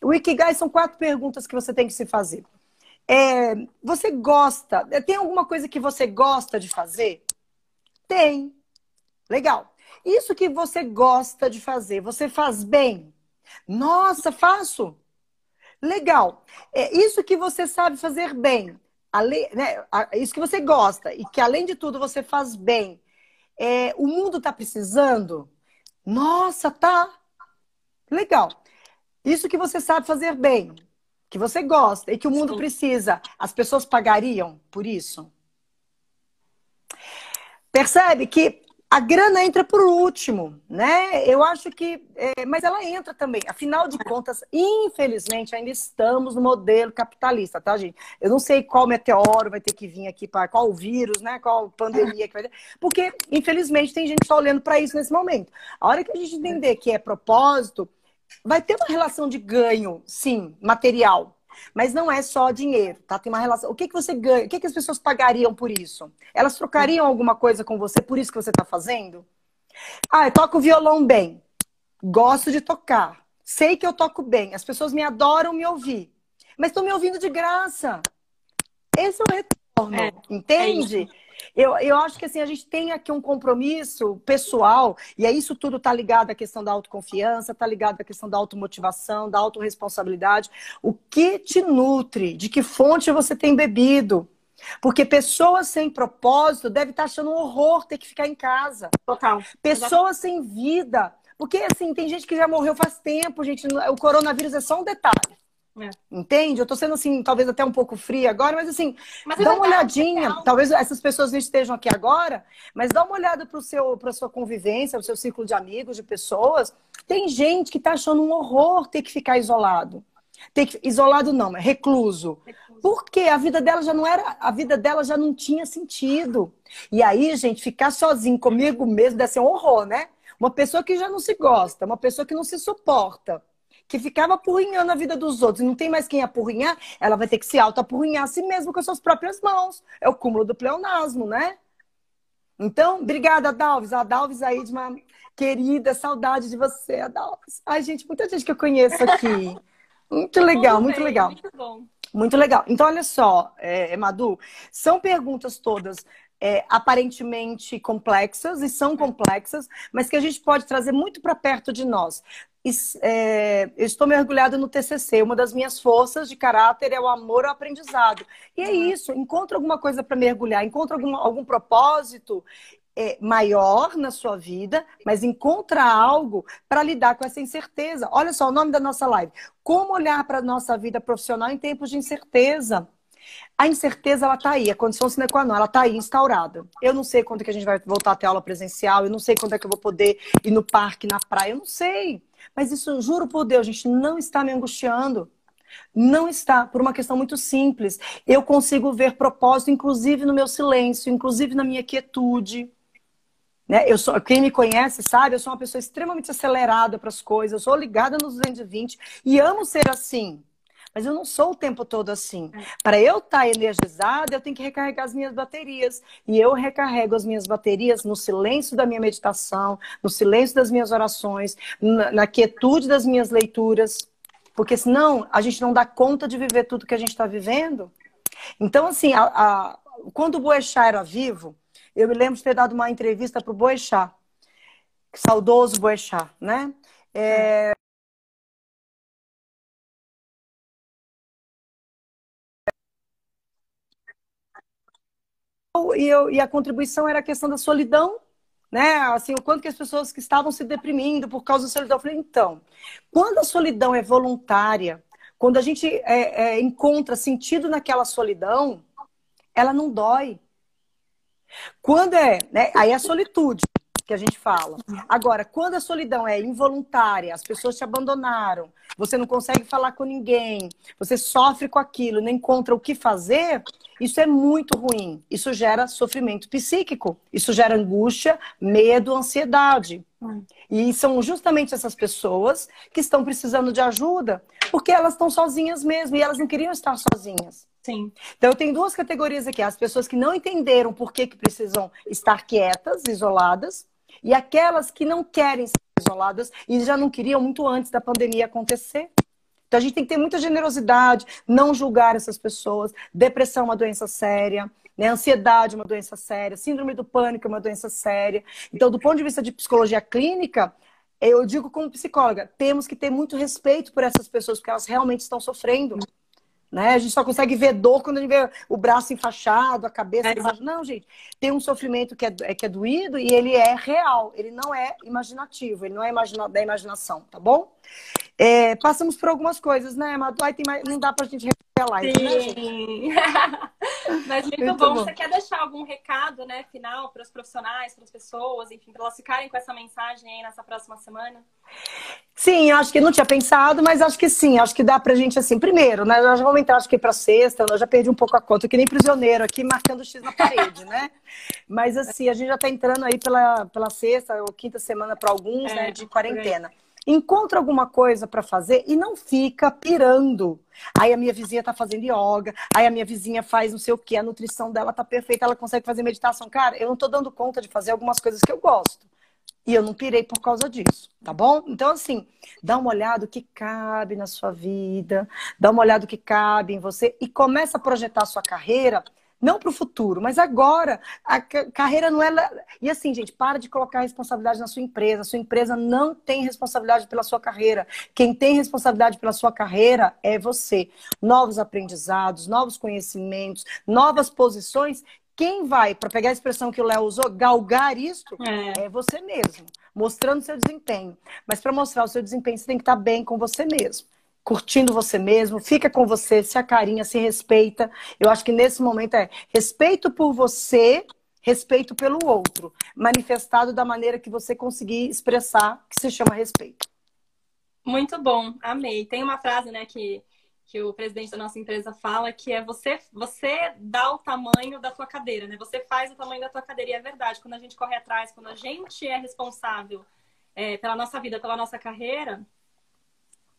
O Ikigai são quatro perguntas que você tem que se fazer. É, você gosta, tem alguma coisa que você gosta de fazer? Tem. Legal. Isso que você gosta de fazer, você faz bem? Nossa, faço. Legal. É isso que você sabe fazer bem. Além, né, isso que você gosta e que, além de tudo, você faz bem. É, o mundo está precisando? Nossa, tá. Legal. Isso que você sabe fazer bem, que você gosta e que o mundo Sim. precisa, as pessoas pagariam por isso? Percebe que a grana entra por último, né? Eu acho que. É, mas ela entra também. Afinal de contas, infelizmente, ainda estamos no modelo capitalista, tá, gente? Eu não sei qual meteoro vai ter que vir aqui para qual vírus, né? Qual pandemia que vai ter. Porque, infelizmente, tem gente só olhando para isso nesse momento. A hora que a gente entender que é propósito, vai ter uma relação de ganho, sim, material. Mas não é só dinheiro, tá? Tem uma relação. O que, que você ganha? O que, que as pessoas pagariam por isso? Elas trocariam alguma coisa com você por isso que você está fazendo? Ah, eu toco violão bem. Gosto de tocar. Sei que eu toco bem. As pessoas me adoram me ouvir. Mas estão me ouvindo de graça. Esse é o retorno, é, entende? É eu, eu acho que assim, a gente tem aqui um compromisso pessoal, e é isso tudo está ligado à questão da autoconfiança, está ligado à questão da automotivação, da autorresponsabilidade. O que te nutre? De que fonte você tem bebido? Porque pessoas sem propósito devem estar tá achando um horror ter que ficar em casa. Total. Pessoas sem vida. Porque, assim, tem gente que já morreu faz tempo, gente. O coronavírus é só um detalhe. É. Entende? Eu tô sendo assim, talvez até um pouco fria agora, mas assim, mas é dá uma olhadinha. É talvez essas pessoas não estejam aqui agora, mas dá uma olhada para seu para sua convivência, o seu círculo de amigos, de pessoas. Tem gente que tá achando um horror ter que ficar isolado. Tem que, isolado não, mas recluso. recluso. Porque a vida dela já não era, a vida dela já não tinha sentido. E aí, gente, ficar sozinho comigo mesmo deve ser um horror, né? Uma pessoa que já não se gosta, uma pessoa que não se suporta, que ficava apurrinhando a vida dos outros e não tem mais quem apurrinhar, ela vai ter que se auto-apurrinhar a si mesma com as suas próprias mãos. É o cúmulo do pleonasmo, né? Então, obrigada, Adalves. A Adalves aí de uma querida, saudade de você, Adalves. Ai, gente, muita gente que eu conheço aqui. Muito legal, muito, legal. Muito bom. Muito legal. Então, olha só, é, Madu, são perguntas todas é, aparentemente complexas, e são complexas, mas que a gente pode trazer muito para perto de nós. É, eu estou mergulhada no TCC. Uma das minhas forças de caráter é o amor ao aprendizado. E é uhum. isso. Encontra alguma coisa para mergulhar, encontra algum, algum propósito é, maior na sua vida, mas encontra algo para lidar com essa incerteza. Olha só o nome da nossa live: Como olhar para a nossa vida profissional em tempos de incerteza. A incerteza, ela está aí, a condição sine qua non, ela está aí instaurada. Eu não sei quando é que a gente vai voltar a ter aula presencial, eu não sei quando é que eu vou poder ir no parque, na praia, eu não sei. Mas isso, juro por Deus, gente, não está me angustiando. Não está, por uma questão muito simples. Eu consigo ver propósito, inclusive no meu silêncio, inclusive na minha quietude. Né? Eu sou, quem me conhece sabe, eu sou uma pessoa extremamente acelerada para as coisas, eu sou ligada nos 220 e amo ser assim. Mas eu não sou o tempo todo assim. É. Para eu estar tá energizada, eu tenho que recarregar as minhas baterias. E eu recarrego as minhas baterias no silêncio da minha meditação, no silêncio das minhas orações, na, na quietude das minhas leituras. Porque senão a gente não dá conta de viver tudo que a gente está vivendo. Então, assim, a, a, quando o Boechat era vivo, eu me lembro de ter dado uma entrevista para o Boechat, saudoso Boechat, né? É... E, eu, e a contribuição era a questão da solidão, né? Assim, o quanto que as pessoas que estavam se deprimindo por causa da solidão. Eu falei, então, quando a solidão é voluntária, quando a gente é, é, encontra sentido naquela solidão, ela não dói. Quando é, né? Aí é a solitude que a gente fala. Agora, quando a solidão é involuntária, as pessoas te abandonaram, você não consegue falar com ninguém, você sofre com aquilo, não encontra o que fazer, isso é muito ruim. Isso gera sofrimento psíquico, isso gera angústia, medo, ansiedade. E são justamente essas pessoas que estão precisando de ajuda, porque elas estão sozinhas mesmo e elas não queriam estar sozinhas. Sim. Então eu tenho duas categorias aqui: as pessoas que não entenderam por que, que precisam estar quietas, isoladas, e aquelas que não querem ser isoladas e já não queriam muito antes da pandemia acontecer. Então a gente tem que ter muita generosidade, não julgar essas pessoas. Depressão é uma doença séria, né? ansiedade é uma doença séria, síndrome do pânico é uma doença séria. Então, do ponto de vista de psicologia clínica, eu digo como psicóloga, temos que ter muito respeito por essas pessoas, porque elas realmente estão sofrendo. Né? A gente só consegue ver dor quando a gente vê o braço enfaixado, a cabeça. É, não, gente, tem um sofrimento que é, é, que é doído e ele é real, ele não é imaginativo, ele não é imagina, da imaginação, tá bom? É, passamos por algumas coisas, né, Madu? Aí tem mais, não dá pra gente live, né, Sim. né, Mas muito, muito bom. bom. Você quer deixar algum recado, né, final para os profissionais, para as pessoas, enfim, para elas ficarem com essa mensagem aí nessa próxima semana? Sim, acho que não tinha pensado, mas acho que sim, acho que dá pra gente assim. Primeiro, né? Nós já vamos entrar, acho que pra sexta, eu já perdi um pouco a conta, que nem prisioneiro aqui marcando X na parede, né? Mas assim, a gente já tá entrando aí pela, pela sexta ou quinta semana para alguns, é, né, de quarentena. Encontra alguma coisa para fazer e não fica pirando. Aí a minha vizinha tá fazendo yoga, aí a minha vizinha faz não sei o que, a nutrição dela tá perfeita, ela consegue fazer meditação. Cara, eu não tô dando conta de fazer algumas coisas que eu gosto. E eu não pirei por causa disso, tá bom? Então, assim, dá uma olhada o que cabe na sua vida, dá uma olhada o que cabe em você e começa a projetar a sua carreira não para o futuro, mas agora. A carreira não é. E assim, gente, para de colocar responsabilidade na sua empresa. A sua empresa não tem responsabilidade pela sua carreira. Quem tem responsabilidade pela sua carreira é você. Novos aprendizados, novos conhecimentos, novas posições. Quem vai, para pegar a expressão que o Léo usou, galgar isso é. é você mesmo, mostrando seu desempenho. Mas para mostrar o seu desempenho, você tem que estar bem com você mesmo curtindo você mesmo, fica com você, se acarinha, se respeita. Eu acho que nesse momento é respeito por você, respeito pelo outro, manifestado da maneira que você conseguir expressar, que se chama respeito. Muito bom, amei. Tem uma frase, né, que que o presidente da nossa empresa fala, que é você, você dá o tamanho da tua cadeira, né? Você faz o tamanho da tua cadeira. E é verdade, quando a gente corre atrás, quando a gente é responsável é, pela nossa vida, pela nossa carreira,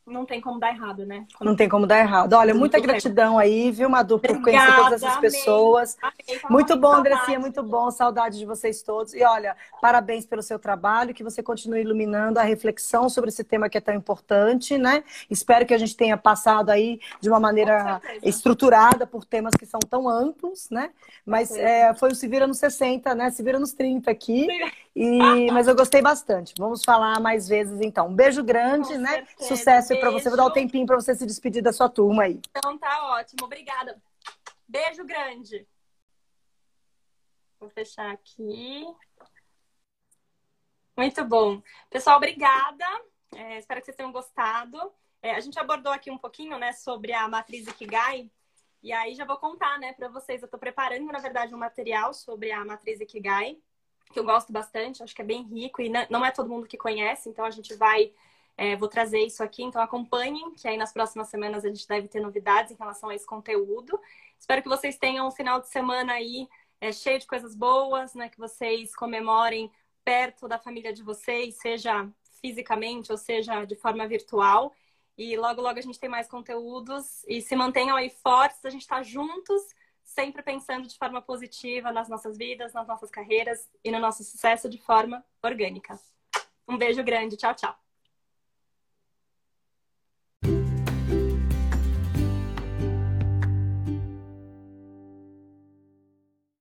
não tem como dar errado, né? Não tem como dar errado. Olha, muita gratidão aí, viu, Madu, por Obrigada, conhecer todas essas pessoas. Amei, muito bom, Andressinha, muito bom. Saudade de vocês todos. E olha, parabéns pelo seu trabalho, que você continue iluminando a reflexão sobre esse tema que é tão importante, né? Espero que a gente tenha passado aí de uma maneira estruturada por temas que são tão amplos, né? Mas é, foi o Se Vira nos 60, né? Se Vira nos 30 aqui. E, mas eu gostei bastante. Vamos falar mais vezes então. Um beijo grande, Com né? Certeza. Sucesso para você. Vou dar um tempinho para você se despedir da sua turma aí. Então tá ótimo. Obrigada. Beijo grande. Vou fechar aqui. Muito bom. Pessoal, obrigada. É, espero que vocês tenham gostado. É, a gente abordou aqui um pouquinho, né, sobre a matriz Ikigai. E aí já vou contar, né, para vocês. Eu estou preparando, na verdade, um material sobre a matriz Ikigai que eu gosto bastante, acho que é bem rico e não é todo mundo que conhece, então a gente vai. É, vou trazer isso aqui, então acompanhem, que aí nas próximas semanas a gente deve ter novidades em relação a esse conteúdo. Espero que vocês tenham um final de semana aí é, cheio de coisas boas, né? Que vocês comemorem perto da família de vocês, seja fisicamente ou seja de forma virtual. E logo, logo a gente tem mais conteúdos. E se mantenham aí fortes, a gente está juntos sempre pensando de forma positiva nas nossas vidas, nas nossas carreiras e no nosso sucesso de forma orgânica. Um beijo grande, tchau, tchau.